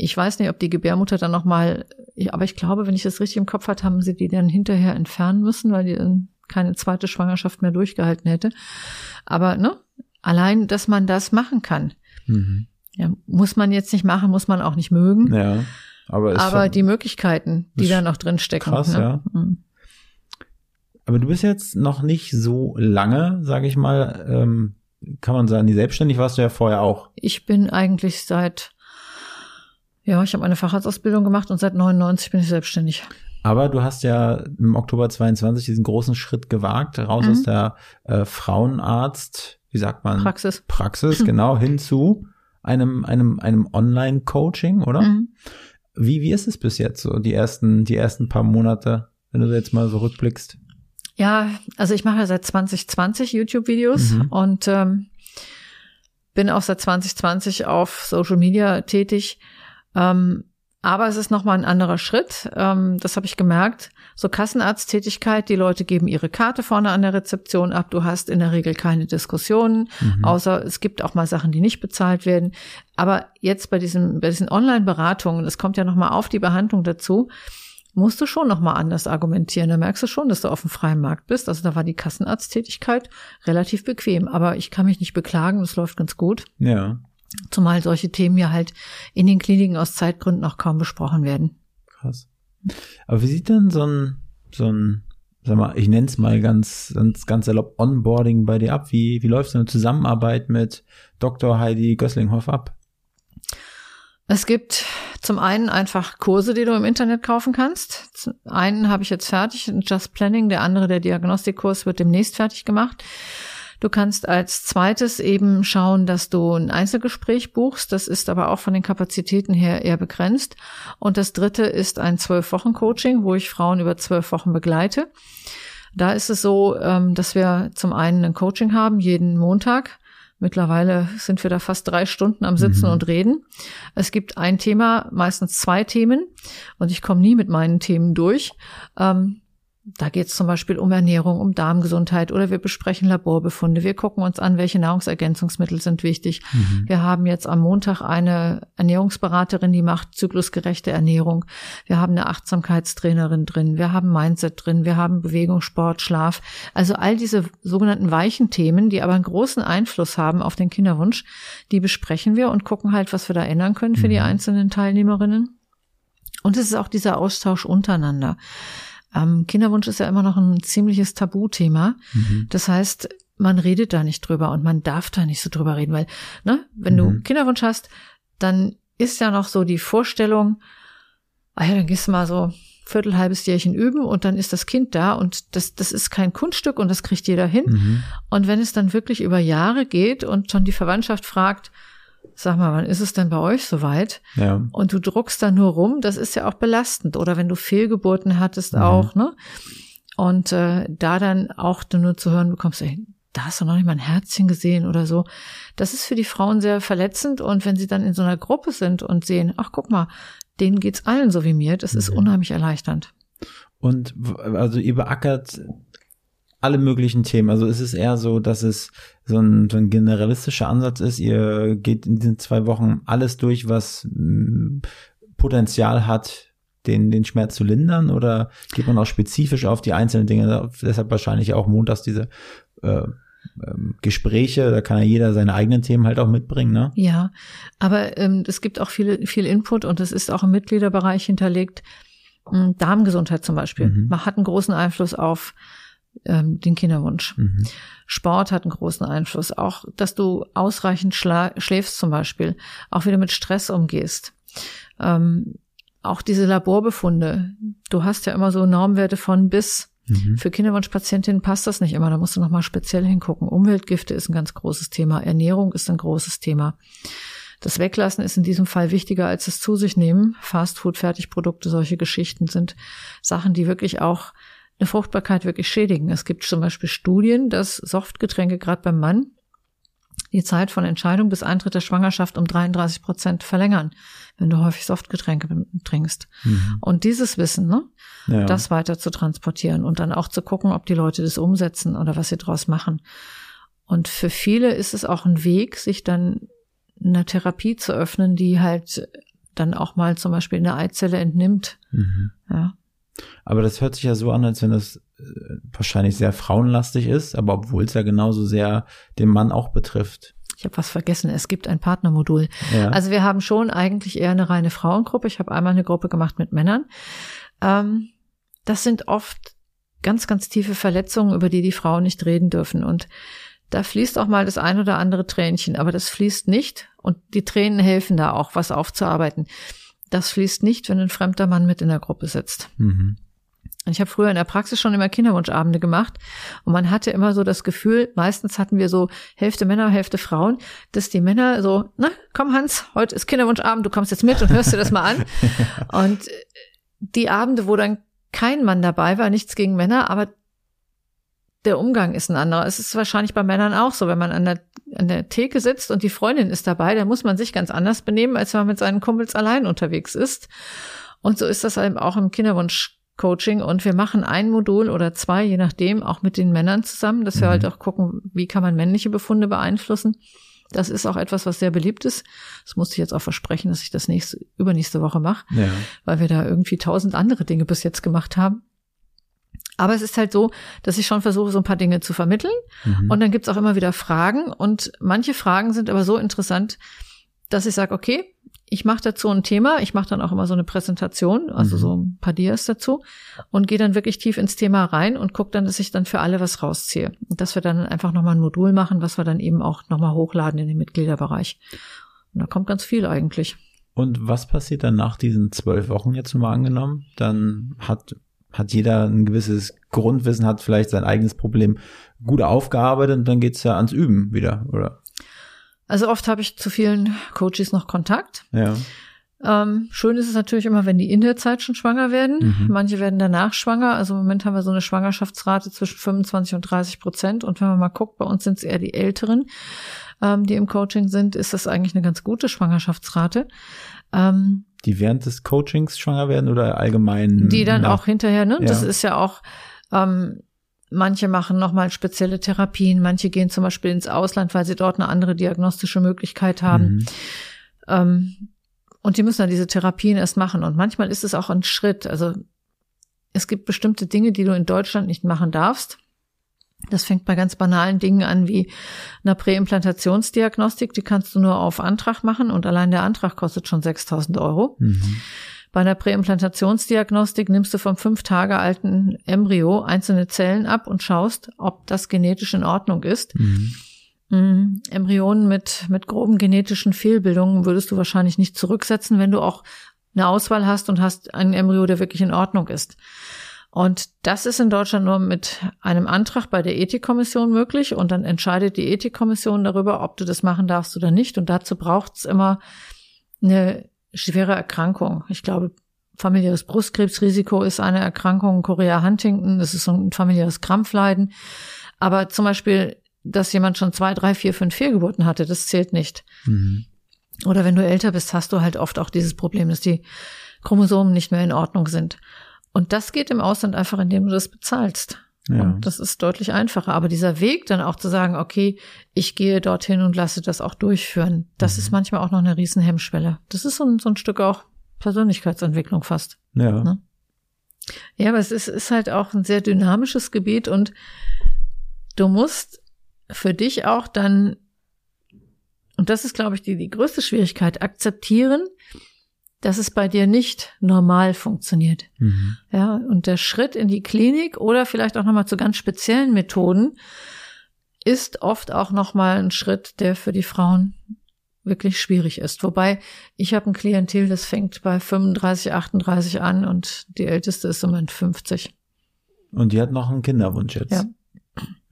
Ich weiß nicht, ob die Gebärmutter dann nochmal, aber ich glaube, wenn ich das richtig im Kopf hatte, haben sie die dann hinterher entfernen müssen, weil die dann keine zweite Schwangerschaft mehr durchgehalten hätte. Aber ne, allein, dass man das machen kann, Mhm. Ja, muss man jetzt nicht machen, muss man auch nicht mögen. Ja, aber aber die Möglichkeiten, die da noch drin stecken. krass, ne? ja. Mhm. Aber du bist jetzt noch nicht so lange, sage ich mal, ähm, kann man sagen, die selbstständig warst du ja vorher auch. Ich bin eigentlich seit, ja, ich habe eine Facharztausbildung gemacht und seit 99 bin ich selbstständig. Aber du hast ja im Oktober 22 diesen großen Schritt gewagt, raus Mhm. aus der äh, Frauenarzt, wie sagt man? Praxis. Praxis, genau, hin zu einem, einem, einem Online-Coaching, oder? Mhm. Wie, wie ist es bis jetzt so, die ersten, die ersten paar Monate, wenn du jetzt mal so rückblickst? Ja, also ich mache ja seit 2020 YouTube-Videos Mhm. und ähm, bin auch seit 2020 auf Social Media tätig. Ähm, aber es ist nochmal ein anderer Schritt. Ähm, das habe ich gemerkt. So Kassenarzttätigkeit, die Leute geben ihre Karte vorne an der Rezeption ab. Du hast in der Regel keine Diskussionen, Mhm. außer es gibt auch mal Sachen, die nicht bezahlt werden. Aber jetzt bei diesen, bei diesen Online-Beratungen, das kommt ja nochmal auf die Behandlung dazu, musst du schon nochmal anders argumentieren. Da merkst du schon, dass du auf dem freien Markt bist. Also da war die Kassenarzttätigkeit relativ bequem. Aber ich kann mich nicht beklagen, es läuft ganz gut. Ja, Zumal solche Themen ja halt in den Kliniken aus Zeitgründen auch kaum besprochen werden. krass. Aber wie sieht denn so ein, so ein sag mal, ich nenne es mal ganz, ganz, ganz salopp Onboarding bei dir ab? Wie, wie läuft so eine Zusammenarbeit mit Dr. Heidi Gösslinghoff ab? Es gibt zum einen einfach Kurse, die du im Internet kaufen kannst. Zum einen habe ich jetzt fertig, Just Planning, der andere, der Diagnostikkurs, wird demnächst fertig gemacht. Du kannst als zweites eben schauen, dass du ein Einzelgespräch buchst. Das ist aber auch von den Kapazitäten her eher begrenzt. Und das dritte ist ein Zwölf-Wochen-Coaching, wo ich Frauen über zwölf Wochen begleite. Da ist es so, ähm, dass wir zum einen ein Coaching haben, jeden Montag. Mittlerweile sind wir da fast drei Stunden am Sitzen mhm. und Reden. Es gibt ein Thema, meistens zwei Themen, und ich komme nie mit meinen Themen durch. Ähm, da geht es zum Beispiel um Ernährung, um Darmgesundheit oder wir besprechen Laborbefunde. Wir gucken uns an, welche Nahrungsergänzungsmittel sind wichtig. Mhm. Wir haben jetzt am Montag eine Ernährungsberaterin, die macht zyklusgerechte Ernährung. Wir haben eine Achtsamkeitstrainerin drin. Wir haben Mindset drin. Wir haben Bewegung, Sport, Schlaf. Also all diese sogenannten weichen Themen, die aber einen großen Einfluss haben auf den Kinderwunsch, die besprechen wir und gucken halt, was wir da ändern können für mhm. die einzelnen Teilnehmerinnen. Und es ist auch dieser Austausch untereinander. Ähm, Kinderwunsch ist ja immer noch ein ziemliches Tabuthema. Mhm. Das heißt, man redet da nicht drüber und man darf da nicht so drüber reden, weil, ne, wenn mhm. du Kinderwunsch hast, dann ist ja noch so die Vorstellung, ah ja, dann gehst du mal so Viertel, halbes Jährchen üben und dann ist das Kind da und das, das ist kein Kunststück und das kriegt jeder hin. Mhm. Und wenn es dann wirklich über Jahre geht und schon die Verwandtschaft fragt, Sag mal, wann ist es denn bei euch soweit? Ja. Und du druckst da nur rum, das ist ja auch belastend. Oder wenn du Fehlgeburten hattest mhm. auch, ne? Und äh, da dann auch nur zu hören bekommst, ey, da hast du noch nicht mal ein Herzchen gesehen oder so. Das ist für die Frauen sehr verletzend. Und wenn sie dann in so einer Gruppe sind und sehen, ach guck mal, denen geht's allen so wie mir, das mhm. ist unheimlich erleichternd. Und also ihr beackert alle möglichen Themen. Also es ist eher so, dass es so ein, so ein generalistischer Ansatz ist. Ihr geht in diesen zwei Wochen alles durch, was mh, Potenzial hat, den, den Schmerz zu lindern oder geht man auch spezifisch auf die einzelnen Dinge? Deshalb wahrscheinlich auch montags diese äh, ähm, Gespräche, da kann ja jeder seine eigenen Themen halt auch mitbringen, ne? Ja, aber ähm, es gibt auch viel, viel Input und es ist auch im Mitgliederbereich hinterlegt. Ähm, Darmgesundheit zum Beispiel. Mhm. Man hat einen großen Einfluss auf ähm, den Kinderwunsch. Mhm. Sport hat einen großen Einfluss. Auch, dass du ausreichend schläfst zum Beispiel, auch wieder mit Stress umgehst. Ähm, auch diese Laborbefunde. Du hast ja immer so Normwerte von bis. Mhm. Für Kinderwunschpatientinnen passt das nicht immer. Da musst du nochmal speziell hingucken. Umweltgifte ist ein ganz großes Thema. Ernährung ist ein großes Thema. Das Weglassen ist in diesem Fall wichtiger als das Zu sich nehmen. Fastfood, Fertigprodukte, solche Geschichten sind Sachen, die wirklich auch eine Fruchtbarkeit wirklich schädigen. Es gibt zum Beispiel Studien, dass Softgetränke gerade beim Mann die Zeit von Entscheidung bis Eintritt der Schwangerschaft um 33 Prozent verlängern, wenn du häufig Softgetränke trinkst. Mhm. Und dieses Wissen, ne, ja. das weiter zu transportieren und dann auch zu gucken, ob die Leute das umsetzen oder was sie draus machen. Und für viele ist es auch ein Weg, sich dann eine Therapie zu öffnen, die halt dann auch mal zum Beispiel eine Eizelle entnimmt. Mhm. Aber das hört sich ja so an, als wenn das äh, wahrscheinlich sehr frauenlastig ist, aber obwohl es ja genauso sehr den Mann auch betrifft. Ich habe was vergessen, es gibt ein Partnermodul. Ja. Also wir haben schon eigentlich eher eine reine Frauengruppe. Ich habe einmal eine Gruppe gemacht mit Männern. Ähm, das sind oft ganz, ganz tiefe Verletzungen, über die die Frauen nicht reden dürfen. Und da fließt auch mal das ein oder andere Tränchen, aber das fließt nicht. Und die Tränen helfen da auch, was aufzuarbeiten. Das fließt nicht, wenn ein fremder Mann mit in der Gruppe sitzt. Mhm. Ich habe früher in der Praxis schon immer Kinderwunschabende gemacht und man hatte immer so das Gefühl, meistens hatten wir so Hälfte Männer, Hälfte Frauen, dass die Männer so, na, komm Hans, heute ist Kinderwunschabend, du kommst jetzt mit und hörst dir das mal an. und die Abende, wo dann kein Mann dabei war, nichts gegen Männer, aber der Umgang ist ein anderer. Es ist wahrscheinlich bei Männern auch so, wenn man an der, an der Theke sitzt und die Freundin ist dabei, dann muss man sich ganz anders benehmen, als wenn man mit seinen Kumpels allein unterwegs ist. Und so ist das eben auch im Kinderwunsch-Coaching. Und wir machen ein Modul oder zwei, je nachdem, auch mit den Männern zusammen, dass wir mhm. halt auch gucken, wie kann man männliche Befunde beeinflussen. Das ist auch etwas, was sehr beliebt ist. Das musste ich jetzt auch versprechen, dass ich das nächste, übernächste Woche mache, ja. weil wir da irgendwie tausend andere Dinge bis jetzt gemacht haben. Aber es ist halt so, dass ich schon versuche, so ein paar Dinge zu vermitteln. Mhm. Und dann gibt's auch immer wieder Fragen. Und manche Fragen sind aber so interessant, dass ich sage, okay, ich mache dazu ein Thema, ich mache dann auch immer so eine Präsentation, also Mhm. so ein paar Dias dazu und gehe dann wirklich tief ins Thema rein und gucke dann, dass ich dann für alle was rausziehe. Und dass wir dann einfach nochmal ein Modul machen, was wir dann eben auch nochmal hochladen in den Mitgliederbereich. Und da kommt ganz viel eigentlich. Und was passiert dann nach diesen zwölf Wochen jetzt mal angenommen? Dann hat, hat jeder ein gewisses Grundwissen, hat vielleicht sein eigenes Problem gut aufgearbeitet und dann geht's ja ans Üben wieder, oder? Also oft habe ich zu vielen Coaches noch Kontakt. Ja. Ähm, schön ist es natürlich immer, wenn die in der Zeit schon schwanger werden. Mhm. Manche werden danach schwanger. Also im Moment haben wir so eine Schwangerschaftsrate zwischen 25 und 30 Prozent. Und wenn man mal guckt, bei uns sind es eher die Älteren, ähm, die im Coaching sind, ist das eigentlich eine ganz gute Schwangerschaftsrate. Ähm, Die während des Coachings schwanger werden oder allgemein? die dann nach- auch hinterher, ne? Das Ja. ist ja auch, ähm, manche machen nochmal spezielle Therapien, manche gehen zum Beispiel ins Ausland, weil sie dort eine andere diagnostische Möglichkeit haben. Mhm. Ähm, und die müssen dann diese Therapien erst machen. Und manchmal ist es auch ein Schritt. Also es gibt bestimmte Dinge, die du in Deutschland nicht machen darfst. Das fängt bei ganz banalen Dingen an wie einer Präimplantationsdiagnostik. Die kannst du nur auf Antrag machen und allein der Antrag kostet schon 6000 Euro. Mhm. Bei einer Präimplantationsdiagnostik nimmst du vom fünf Tage alten Embryo einzelne Zellen ab und schaust, ob das genetisch in Ordnung ist. Mhm. Mm, Embryonen mit, mit groben genetischen Fehlbildungen würdest du wahrscheinlich nicht zurücksetzen, wenn du auch eine Auswahl hast und hast einen Embryo, der wirklich in Ordnung ist. Und das ist in Deutschland nur mit einem Antrag bei der Ethikkommission möglich und dann entscheidet die Ethikkommission darüber, ob du das machen darfst oder nicht. Und dazu braucht es immer eine schwere Erkrankung. Ich glaube, familiäres Brustkrebsrisiko ist eine Erkrankung, Chorea Huntington, das ist so ein familiäres Krampfleiden. Aber zum Beispiel, dass jemand schon zwei, drei, vier, fünf Fehlgeburten hatte, das zählt nicht. Mhm. Oder wenn du älter bist, hast du halt oft auch dieses Problem, dass die Chromosomen nicht mehr in Ordnung sind. Und das geht im Ausland einfach, indem du das bezahlst. Ja. Und das ist deutlich einfacher. Aber dieser Weg dann auch zu sagen, okay, ich gehe dorthin und lasse das auch durchführen, das Mhm. ist manchmal auch noch eine riesen Hemmschwelle. Das ist so ein, so ein Stück auch Persönlichkeitsentwicklung fast. ja. Ne? Ja, aber es ist, ist halt auch ein sehr dynamisches Gebiet und du musst für dich auch dann, und das ist, glaube ich, die, die größte Schwierigkeit, akzeptieren, dass es bei dir nicht normal funktioniert. Mhm. Ja, und der Schritt in die Klinik oder vielleicht auch nochmal zu ganz speziellen Methoden ist oft auch nochmal ein Schritt, der für die Frauen wirklich schwierig ist. Wobei ich habe ein Klientel, das fängt bei 35, 38 an und die älteste ist im Moment 50. Und die hat noch einen Kinderwunsch jetzt. Ja.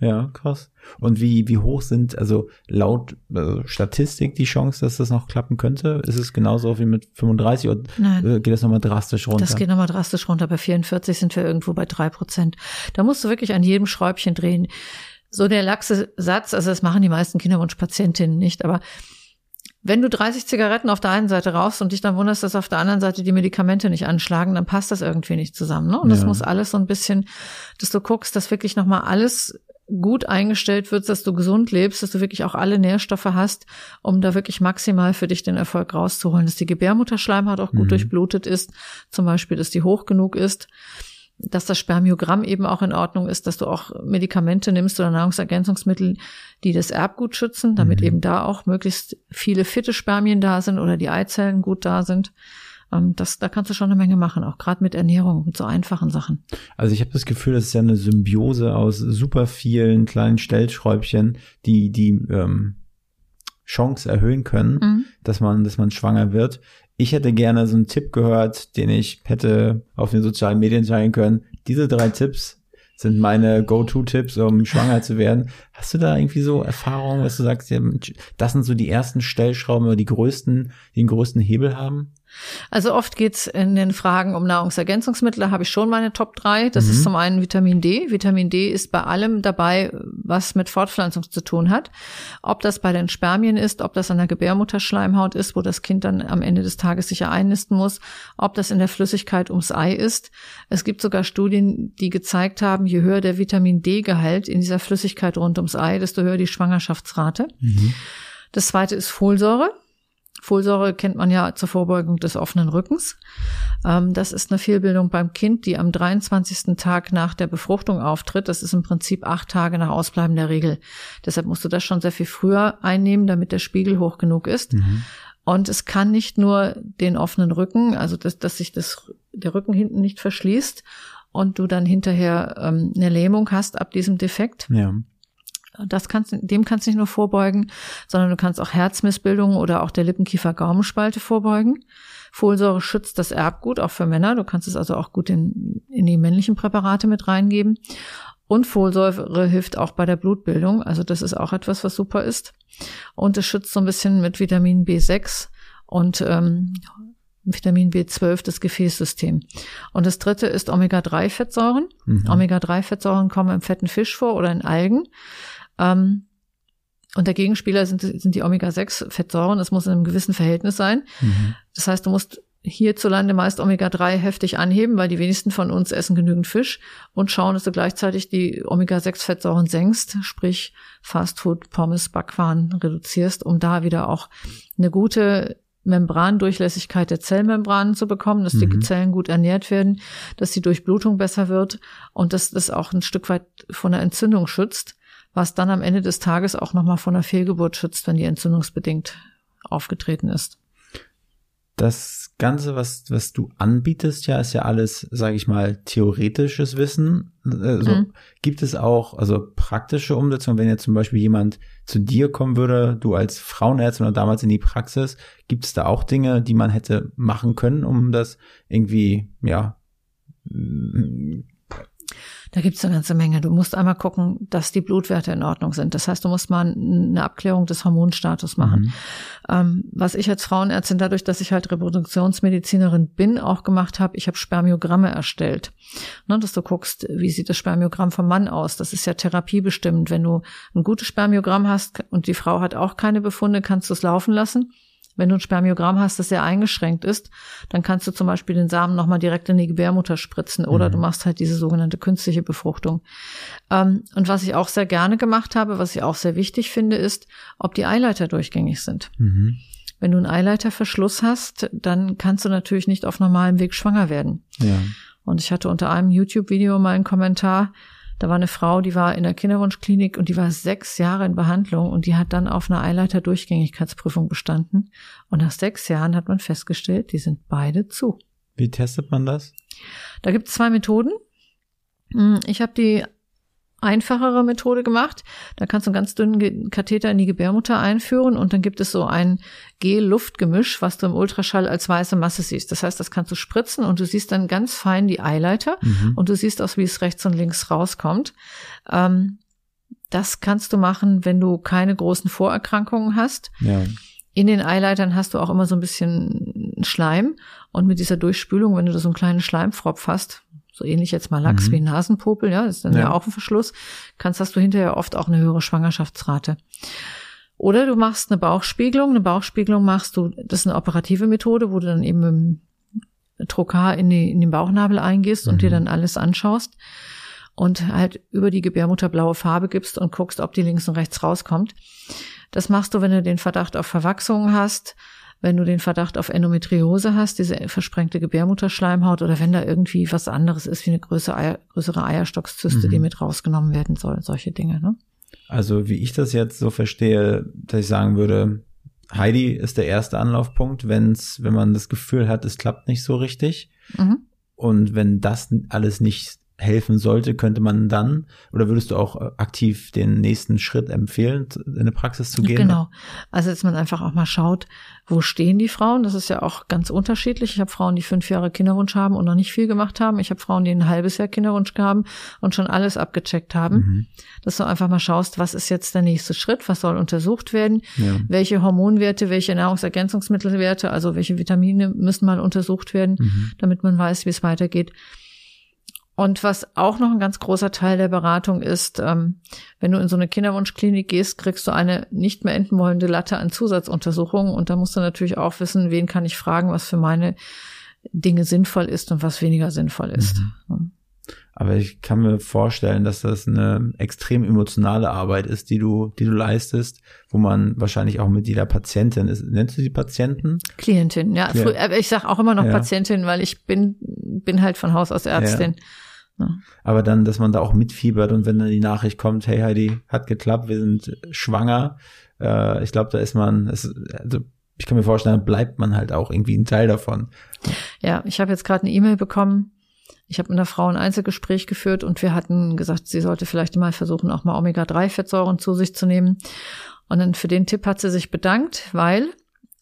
Ja, krass. Und wie, wie hoch sind, also laut äh, Statistik die Chance, dass das noch klappen könnte? Ist es genauso wie mit 35 oder Nein. äh, geht das nochmal drastisch runter? Das geht nochmal drastisch runter. Bei 44 sind wir irgendwo bei drei Prozent. Da musst du wirklich an jedem Schräubchen drehen. So der laxe Satz, also das machen die meisten Kinderwunschpatientinnen nicht, aber wenn du 30 Zigaretten auf der einen Seite rauchst und dich dann wunderst, dass auf der anderen Seite die Medikamente nicht anschlagen, dann passt das irgendwie nicht zusammen. Ne? Und das Ja. muss alles so ein bisschen, dass du guckst, dass wirklich nochmal alles gut eingestellt wird, dass du gesund lebst, dass du wirklich auch alle Nährstoffe hast, um da wirklich maximal für dich den Erfolg rauszuholen, dass die Gebärmutterschleimhaut auch gut Mhm. durchblutet ist, zum Beispiel, dass die hoch genug ist, dass das Spermiogramm eben auch in Ordnung ist, dass du auch Medikamente nimmst oder Nahrungsergänzungsmittel, die das Erbgut schützen, damit Mhm. eben da auch möglichst viele fitte Spermien da sind oder die Eizellen gut da sind. Ähm, Das, da kannst du schon eine Menge machen, auch gerade mit Ernährung, mit so einfachen Sachen. Also ich habe das Gefühl, das ist ja eine Symbiose aus super vielen kleinen Stellschräubchen, die die ähm, Chance erhöhen können, Mhm. dass man, dass man schwanger wird. Ich hätte gerne so einen Tipp gehört, den ich hätte auf den sozialen Medien teilen können. Diese drei Tipps sind meine Go-To-Tipps, um schwanger zu werden. Hast du da irgendwie so Erfahrungen, dass du sagst, das sind so die ersten Stellschrauben oder die größten, die den größten Hebel haben? Also oft geht's in den Fragen um Nahrungsergänzungsmittel. Da habe ich schon meine Top 3. Das Mhm. ist zum einen Vitamin D. Vitamin D ist bei allem dabei, was mit Fortpflanzung zu tun hat. Ob das bei den Spermien ist, ob das an der Gebärmutterschleimhaut ist, wo das Kind dann am Ende des Tages sicher einnisten muss, ob das in der Flüssigkeit ums Ei ist. Es gibt sogar Studien, die gezeigt haben, je höher der Vitamin D-Gehalt in dieser Flüssigkeit rund ums Ei, desto höher die Schwangerschaftsrate. Das zweite ist Folsäure. Folsäure kennt man ja zur Vorbeugung des offenen Rückens. Ähm, das ist eine Fehlbildung beim Kind, die am 23. Tag nach der Befruchtung auftritt. Das ist im Prinzip acht Tage nach Ausbleiben der Regel. Deshalb musst du das schon sehr viel früher einnehmen, damit der Spiegel hoch genug ist. Und es kann nicht nur den offenen Rücken, also dass, dass sich das, der Rücken hinten nicht verschließt und du dann hinterher ähm, eine Lähmung hast ab diesem Defekt. Ja. Das kannst, dem kannst du nicht nur vorbeugen, sondern du kannst auch Herzmissbildungen oder auch der Lippenkiefer-Gaumenspalte vorbeugen. Folsäure schützt das Erbgut, auch für Männer. Du kannst es also auch gut in, in die männlichen Präparate mit reingeben. Und Folsäure hilft auch bei der Blutbildung. Also das ist auch etwas, was super ist. Und es schützt so ein bisschen mit Vitamin B6 und ähm, Vitamin B12 das Gefäßsystem. Und das dritte ist Omega-3-Fettsäuren. Mhm. Omega-3-Fettsäuren kommen im fetten Fisch vor oder in Algen. Ähm, und der Gegenspieler sind, sind die Omega-6-Fettsäuren. Das muss in einem gewissen Verhältnis sein. Mhm. Das heißt, du musst hierzulande meist Omega-3 heftig anheben, weil die wenigsten von uns essen genügend Fisch und schauen, dass du gleichzeitig die Omega-6-Fettsäuren senkst, sprich Fastfood, Pommes, Backwaren reduzierst, um da wieder auch eine gute Membrandurchlässigkeit der Zellmembranen zu bekommen, dass die Mhm. Zellen gut ernährt werden, dass die Durchblutung besser wird und dass das auch ein Stück weit von der Entzündung schützt, was dann am Ende des Tages auch nochmal von der Fehlgeburt schützt, wenn die entzündungsbedingt aufgetreten ist. Das Ganze, was, was du anbietest, ja, ist ja alles, sage ich mal, theoretisches Wissen. Also, Mhm. Gibt es auch also praktische Umsetzung, wenn jetzt zum Beispiel jemand zu dir kommen würde, du als Frauenärztin oder damals in die Praxis, gibt es da auch Dinge, die man hätte machen können, um das irgendwie, ja, Da gibt's eine ganze Menge. Du musst einmal gucken, dass die Blutwerte in Ordnung sind. Das heißt, du musst mal eine Abklärung des Hormonstatus machen. Mhm. Ähm, was ich als Frauenärztin dadurch, dass ich halt Reproduktionsmedizinerin bin, auch gemacht habe, ich habe Spermiogramme erstellt. Ne, dass du guckst, wie sieht das Spermiogramm vom Mann aus. Das ist ja therapiebestimmt. Wenn du ein gutes Spermiogramm hast und die Frau hat auch keine Befunde, kannst du es laufen lassen. Wenn du ein Spermiogramm hast, das sehr eingeschränkt ist, dann kannst du zum Beispiel den Samen nochmal direkt in die Gebärmutter spritzen oder Mhm. du machst halt diese sogenannte künstliche Befruchtung. Ähm, und was ich auch sehr gerne gemacht habe, was ich auch sehr wichtig finde, ist, ob die Eileiter durchgängig sind. Mhm. Wenn du einen Eileiterverschluss hast, dann kannst du natürlich nicht auf normalem Weg schwanger werden. Ja. Und ich hatte unter einem YouTube-Video mal einen Kommentar, da war eine Frau, die war in der Kinderwunschklinik und die war sechs Jahre in Behandlung und die hat dann auf einer Eileiter-Durchgängigkeitsprüfung bestanden. Und nach sechs Jahren hat man festgestellt, die sind beide zu. Wie testet man das? Da gibt es zwei Methoden. Hm, Ich habe die einfachere Methode gemacht. Da kannst du einen ganz dünnen Katheter in die Gebärmutter einführen und dann gibt es so ein Gel-Luft-Gemisch, was du im Ultraschall als weiße Masse siehst. Das heißt, das kannst du spritzen und du siehst dann ganz fein die Eileiter Mhm. und du siehst auch, wie es rechts und links rauskommt. Ähm, das kannst du machen, wenn du keine großen Vorerkrankungen hast. Ja. In den Eileitern hast du auch immer so ein bisschen Schleim und mit dieser Durchspülung, wenn du da so einen kleinen Schleimfropf hast, so ähnlich jetzt mal Lachs Mhm. wie Nasenpopel, ja, ist dann ja. Ja. auch ein Verschluss, kannst hast du hinterher oft auch eine höhere Schwangerschaftsrate. Oder du machst eine Bauchspiegelung. Eine Bauchspiegelung machst du, das ist eine operative Methode, wo du dann eben mit dem Trokar in, die, in den Bauchnabel eingehst und Mhm. dir dann alles anschaust und halt über die Gebärmutter blaue Farbe gibst und guckst, ob die links und rechts rauskommt. Das machst du, wenn du den Verdacht auf Verwachsung hast, wenn du den Verdacht auf Endometriose hast, diese versprengte Gebärmutterschleimhaut oder wenn da irgendwie was anderes ist, wie eine größere, Eier, größere Eierstockszyste, Mhm. die mit rausgenommen werden soll, solche Dinge. Ne? Also wie ich das jetzt so verstehe, dass ich sagen würde, Heidi ist der erste Anlaufpunkt, wenn's, wenn man das Gefühl hat, es klappt nicht so richtig. Mhm. Und wenn das alles nicht helfen sollte, könnte man dann, oder würdest du auch äh, aktiv den nächsten Schritt empfehlen, in eine Praxis zu gehen? Genau. Also dass man einfach auch mal schaut, wo stehen die Frauen? Das ist ja auch ganz unterschiedlich. Ich habe Frauen, die fünf Jahre Kinderwunsch haben und noch nicht viel gemacht haben. Ich habe Frauen, die ein halbes Jahr Kinderwunsch haben und schon alles abgecheckt haben. Mhm. Dass du einfach mal schaust, was ist jetzt der nächste Schritt? Was soll untersucht werden? Ja. Welche Hormonwerte, welche Nahrungsergänzungsmittelwerte, also welche Vitamine müssen mal untersucht werden, Mhm. damit man weiß, wie es weitergeht. Und was auch noch ein ganz großer Teil der Beratung ist, ähm, wenn du in so eine Kinderwunschklinik gehst, kriegst du eine nicht mehr enden wollende Latte an Zusatzuntersuchungen. Und da musst du natürlich auch wissen, wen kann ich fragen, was für meine Dinge sinnvoll ist und was weniger sinnvoll ist. Aber ich kann mir vorstellen, dass das eine extrem emotionale Arbeit ist, die du, die du leistest, wo man wahrscheinlich auch mit jeder Patientin ist. Nennst du die Patienten? Klientin, ja. Ja. Frü- aber Ich sage auch immer noch Ja. Patientin, weil ich bin, bin halt von Haus aus Ärztin. Aber dann, dass man da auch mitfiebert und wenn dann die Nachricht kommt, hey Heidi, hat geklappt, wir sind schwanger. Äh, ich glaube, da ist man, es, also ich kann mir vorstellen, bleibt man halt auch irgendwie ein Teil davon. Ja, ich habe jetzt gerade eine E-Mail bekommen. Ich habe mit einer Frau ein Einzelgespräch geführt und wir hatten gesagt, sie sollte vielleicht mal versuchen, auch mal Omega-3-Fettsäuren zu sich zu nehmen. Und dann für den Tipp hat sie sich bedankt, weil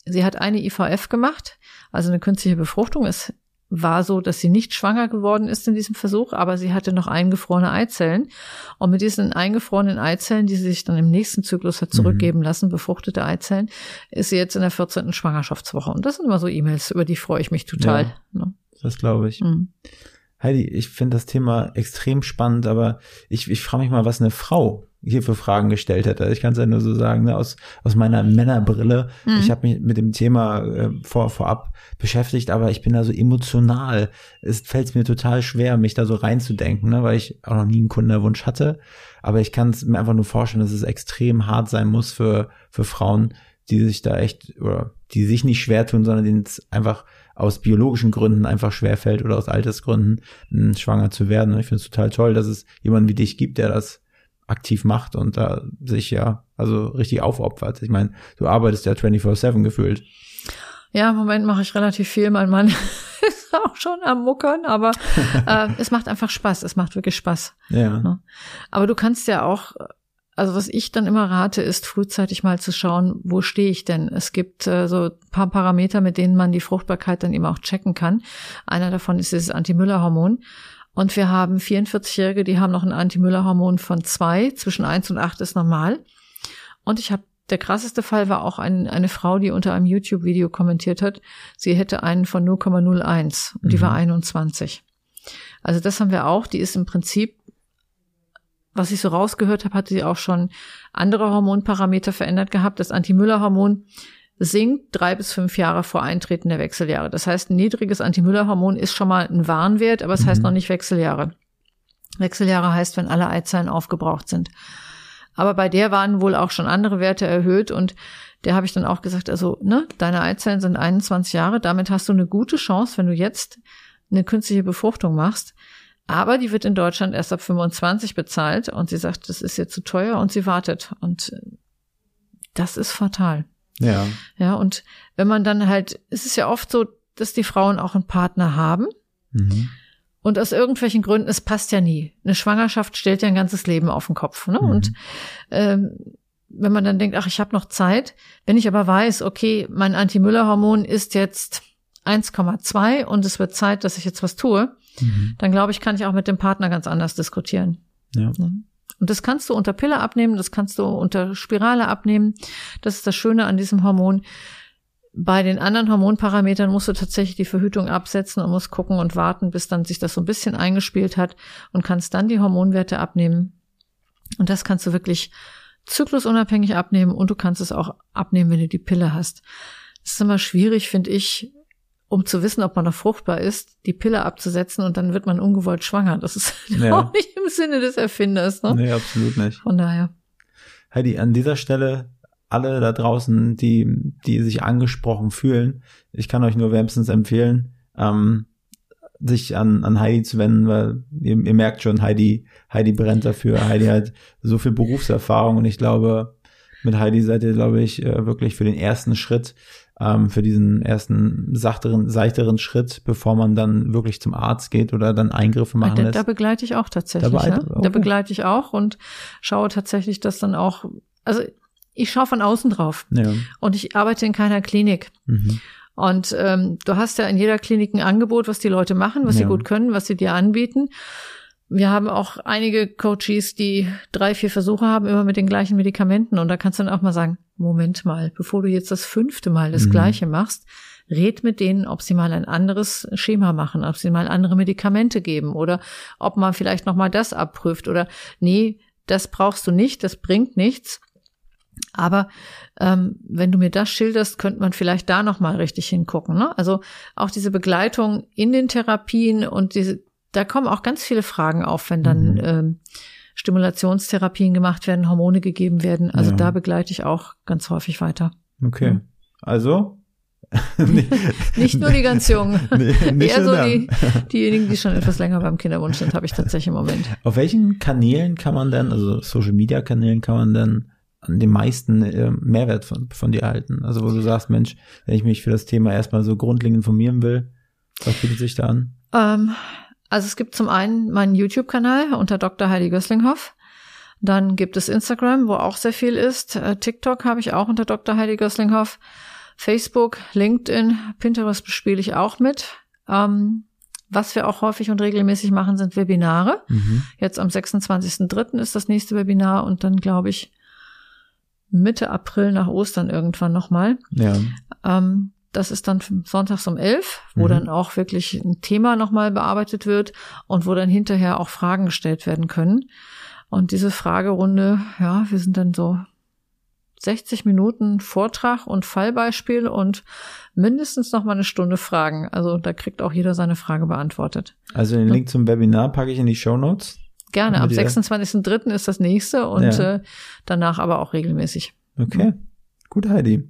sie hat eine IVF gemacht, also eine künstliche Befruchtung. Es war so, dass sie nicht schwanger geworden ist in diesem Versuch, aber sie hatte noch eingefrorene Eizellen. Und mit diesen eingefrorenen Eizellen, die sie sich dann im nächsten Zyklus hat zurückgeben mhm. lassen, befruchtete Eizellen, ist sie jetzt in der 14. Schwangerschaftswoche. Und das sind immer so E-Mails, über die freue ich mich total. Ja, ne? Das glaube ich. Mhm. Heidi, ich finde das Thema extrem spannend, aber ich, ich frage mich mal, was eine Frau hier für Fragen gestellt hätte. Ich kann es ja nur so sagen, ne, aus, aus meiner Männerbrille. Mhm. Ich habe mich mit dem Thema äh, vor, vorab beschäftigt, aber ich bin da so emotional. Es fällt mir total schwer, mich da so reinzudenken, ne, weil ich auch noch nie einen Kundenwunsch hatte. Aber ich kann es mir einfach nur vorstellen, dass es extrem hart sein muss für, für Frauen, die sich da echt, oder die sich nicht schwer tun, sondern denen es einfach aus biologischen Gründen einfach schwerfällt oder aus Altersgründen mh, schwanger zu werden. Und ich finde es total toll, dass es jemanden wie dich gibt, der das aktiv macht und da sich ja also richtig aufopfert. Ich meine, du arbeitest ja 24-7 gefühlt. Ja, im Moment mache ich relativ viel. Mein Mann ist auch schon am Muckern, aber äh, es macht einfach Spaß. Es macht wirklich Spaß. Ja. Ne? Aber du kannst ja auch also was ich dann immer rate, ist frühzeitig mal zu schauen, wo stehe ich denn? Es gibt äh, so paar Parameter, mit denen man die Fruchtbarkeit dann eben auch checken kann. Einer davon ist dieses Anti-Müller-Hormon. Und wir haben 44-Jährige, die haben noch ein Anti-Müller-Hormon von zwei, zwischen eins und acht ist normal. Und ich habe der krasseste Fall war auch ein, eine Frau, die unter einem YouTube-Video kommentiert hat, sie hätte einen von 0,01 und die mhm. war 21. Also das haben wir auch. Die ist im Prinzip was ich so rausgehört habe, hatte sie auch schon andere Hormonparameter verändert gehabt. Das Anti-Müller-Hormon sinkt drei bis fünf Jahre vor Eintreten der Wechseljahre. Das heißt, ein niedriges Anti-Müller-Hormon ist schon mal ein Warnwert, aber es mhm. heißt noch nicht Wechseljahre. Wechseljahre heißt, wenn alle Eizellen aufgebraucht sind. Aber bei der waren wohl auch schon andere Werte erhöht und der habe ich dann auch gesagt, also, ne, deine Eizellen sind 21 Jahre, damit hast du eine gute Chance, wenn du jetzt eine künstliche Befruchtung machst, aber die wird in Deutschland erst ab 25 bezahlt und sie sagt, das ist ihr zu teuer und sie wartet. Und äh, das ist fatal. Ja. Ja, und wenn man dann halt, es ist ja oft so, dass die Frauen auch einen Partner haben. Mhm. Und aus irgendwelchen Gründen, es passt ja nie. Eine Schwangerschaft stellt ja ein ganzes Leben auf den Kopf. Ne? Mhm. Und ähm, wenn man dann denkt, ach, ich habe noch Zeit, wenn ich aber weiß, okay, mein Anti-Müller-Hormon ist jetzt 1,2 und es wird Zeit, dass ich jetzt was tue, mhm. dann glaube ich, kann ich auch mit dem Partner ganz anders diskutieren. Ja. Und das kannst du unter Pille abnehmen, das kannst du unter Spirale abnehmen. Das ist das Schöne an diesem Hormon. Bei den anderen Hormonparametern musst du tatsächlich die Verhütung absetzen und musst gucken und warten, bis dann sich das so ein bisschen eingespielt hat und kannst dann die Hormonwerte abnehmen. Und das kannst du wirklich zyklusunabhängig abnehmen und du kannst es auch abnehmen, wenn du die Pille hast. Das ist immer schwierig, finde ich, um zu wissen, ob man noch fruchtbar ist, die Pille abzusetzen und dann wird man ungewollt schwanger. Das ist ja. auch nicht im Sinne des Erfinders. Ne? Nee, absolut nicht. Von daher. Heidi, an dieser Stelle alle da draußen, die, die sich angesprochen fühlen, ich kann euch nur wärmstens empfehlen, ähm, sich an, an Heidi zu wenden, weil ihr, ihr merkt schon, Heidi, Heidi brennt dafür. Heidi hat so viel Berufserfahrung und ich glaube, mit Heidi seid ihr, glaube ich, äh, wirklich für den ersten Schritt ähm, für diesen ersten sachteren, seichteren Schritt, bevor man dann wirklich zum Arzt geht oder dann Eingriffe machen da, lässt. Da begleite ich auch tatsächlich. Da, ja? oh. da begleite ich auch und schaue tatsächlich, dass dann auch, also ich schaue von außen drauf ja. und ich arbeite in keiner Klinik. Mhm. Und ähm, du hast ja in jeder Klinik ein Angebot, was die Leute machen, was ja. sie gut können, was sie dir anbieten. Wir haben auch einige Coaches, die drei, vier Versuche haben, immer mit den gleichen Medikamenten. Und da kannst du dann auch mal sagen, Moment mal, bevor du jetzt das fünfte Mal das mhm. Gleiche machst, red mit denen, ob sie mal ein anderes Schema machen, ob sie mal andere Medikamente geben oder ob man vielleicht noch mal das abprüft oder nee, das brauchst du nicht, das bringt nichts. Aber ähm, wenn du mir das schilderst, könnte man vielleicht da noch mal richtig hingucken. Ne? Also auch diese Begleitung in den Therapien und diese da kommen auch ganz viele Fragen auf, wenn dann mhm. ähm, Stimulationstherapien gemacht werden, Hormone gegeben werden. Also ja. da begleite ich auch ganz häufig weiter. Okay. Ja. Also nicht nur die ganz Jungen. Nee, Eher so die, diejenigen, die schon etwas länger beim Kinderwunsch sind, habe ich tatsächlich im Moment. Auf welchen Kanälen kann man denn, also Social Media Kanälen kann man denn an den meisten äh, Mehrwert von, von dir erhalten? Also wo du sagst, Mensch, wenn ich mich für das Thema erstmal so grundlegend informieren will, was bietet sich da an? Ähm, also es gibt zum einen meinen YouTube-Kanal unter Dr. Heidi Gösslinghoff. Dann gibt es Instagram, wo auch sehr viel ist. Äh, TikTok habe ich auch unter Dr. Heidi Gösslinghoff. Facebook, LinkedIn, Pinterest bespiele ich auch mit. Ähm, was wir auch häufig und regelmäßig machen, sind Webinare. Mhm. Jetzt am 26.03. ist das nächste Webinar und dann glaube ich Mitte April nach Ostern irgendwann nochmal. Ja. Ähm, das ist dann sonntags um elf, wo mhm. dann auch wirklich ein Thema nochmal bearbeitet wird und wo dann hinterher auch Fragen gestellt werden können. Und diese Fragerunde, ja, wir sind dann so 60 Minuten Vortrag und Fallbeispiel und mindestens noch mal eine Stunde Fragen. Also da kriegt auch jeder seine Frage beantwortet. Also den Link zum Webinar packe ich in die Show Notes. Gerne, am 26.03. ist das nächste und ja. äh, danach aber auch regelmäßig. Okay, gut Heidi.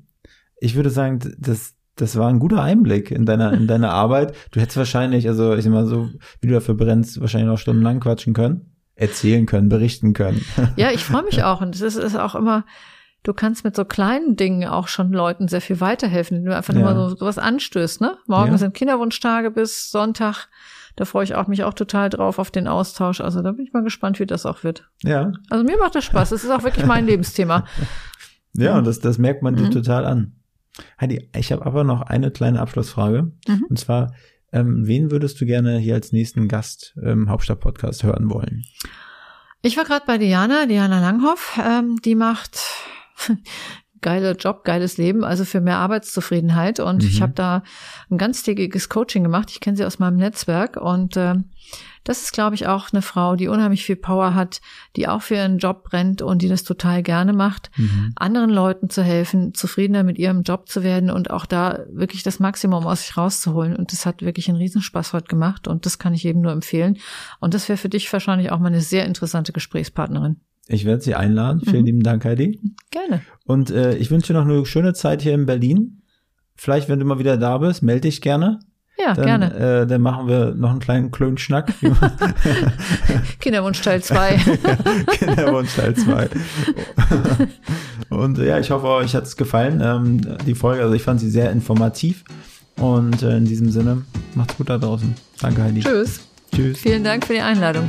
Ich würde sagen, das, das war ein guter Einblick in deiner, in deine Arbeit. Du hättest wahrscheinlich, also ich sag mal so, wie du dafür brennst, wahrscheinlich noch stundenlang quatschen können, erzählen können, berichten können. Ja, ich freue mich auch und es ist, ist auch immer, du kannst mit so kleinen Dingen auch schon Leuten sehr viel weiterhelfen, wenn du einfach ja. nur so, so was anstößt, ne? Morgen ja. sind Kinderwunschtage bis Sonntag. Da freue ich auch mich auch total drauf auf den Austausch. Also da bin ich mal gespannt, wie das auch wird. Ja. Also mir macht das Spaß. Es ist auch wirklich mein Lebensthema. Ja, und das, das merkt man dir mhm. total an. Heidi, ich habe aber noch eine kleine Abschlussfrage. Mhm. Und zwar, ähm, wen würdest du gerne hier als nächsten Gast im Hauptstadt-Podcast hören wollen? Ich war gerade bei Diana, Diana Langhoff. Ähm, die macht geiler Job, geiles Leben, also für mehr Arbeitszufriedenheit. Und mhm. ich habe da ein ganztägiges Coaching gemacht. Ich kenne sie aus meinem Netzwerk und äh, das ist, glaube ich, auch eine Frau, die unheimlich viel Power hat, die auch für ihren Job brennt und die das total gerne macht, mhm. anderen Leuten zu helfen, zufriedener mit ihrem Job zu werden und auch da wirklich das Maximum aus sich rauszuholen. Und das hat wirklich einen Riesenspaß heute gemacht und das kann ich eben nur empfehlen. Und das wäre für dich wahrscheinlich auch mal eine sehr interessante Gesprächspartnerin. Ich werde Sie einladen. Vielen mhm. lieben Dank, Heidi. Gerne. Und äh, ich wünsche dir noch eine schöne Zeit hier in Berlin. Vielleicht, wenn du mal wieder da bist, melde dich gerne. Ja, dann, gerne. Äh, dann machen wir noch einen kleinen Klönschnack. Kinderwunsch Teil 2. Kinderwunsch Teil 2. Und ja, ich hoffe, euch hat es gefallen, ähm, die Folge. Also ich fand sie sehr informativ. Und äh, in diesem Sinne, macht's gut da draußen. Danke, Heidi. Tschüss. Tschüss. Vielen Dank für die Einladung.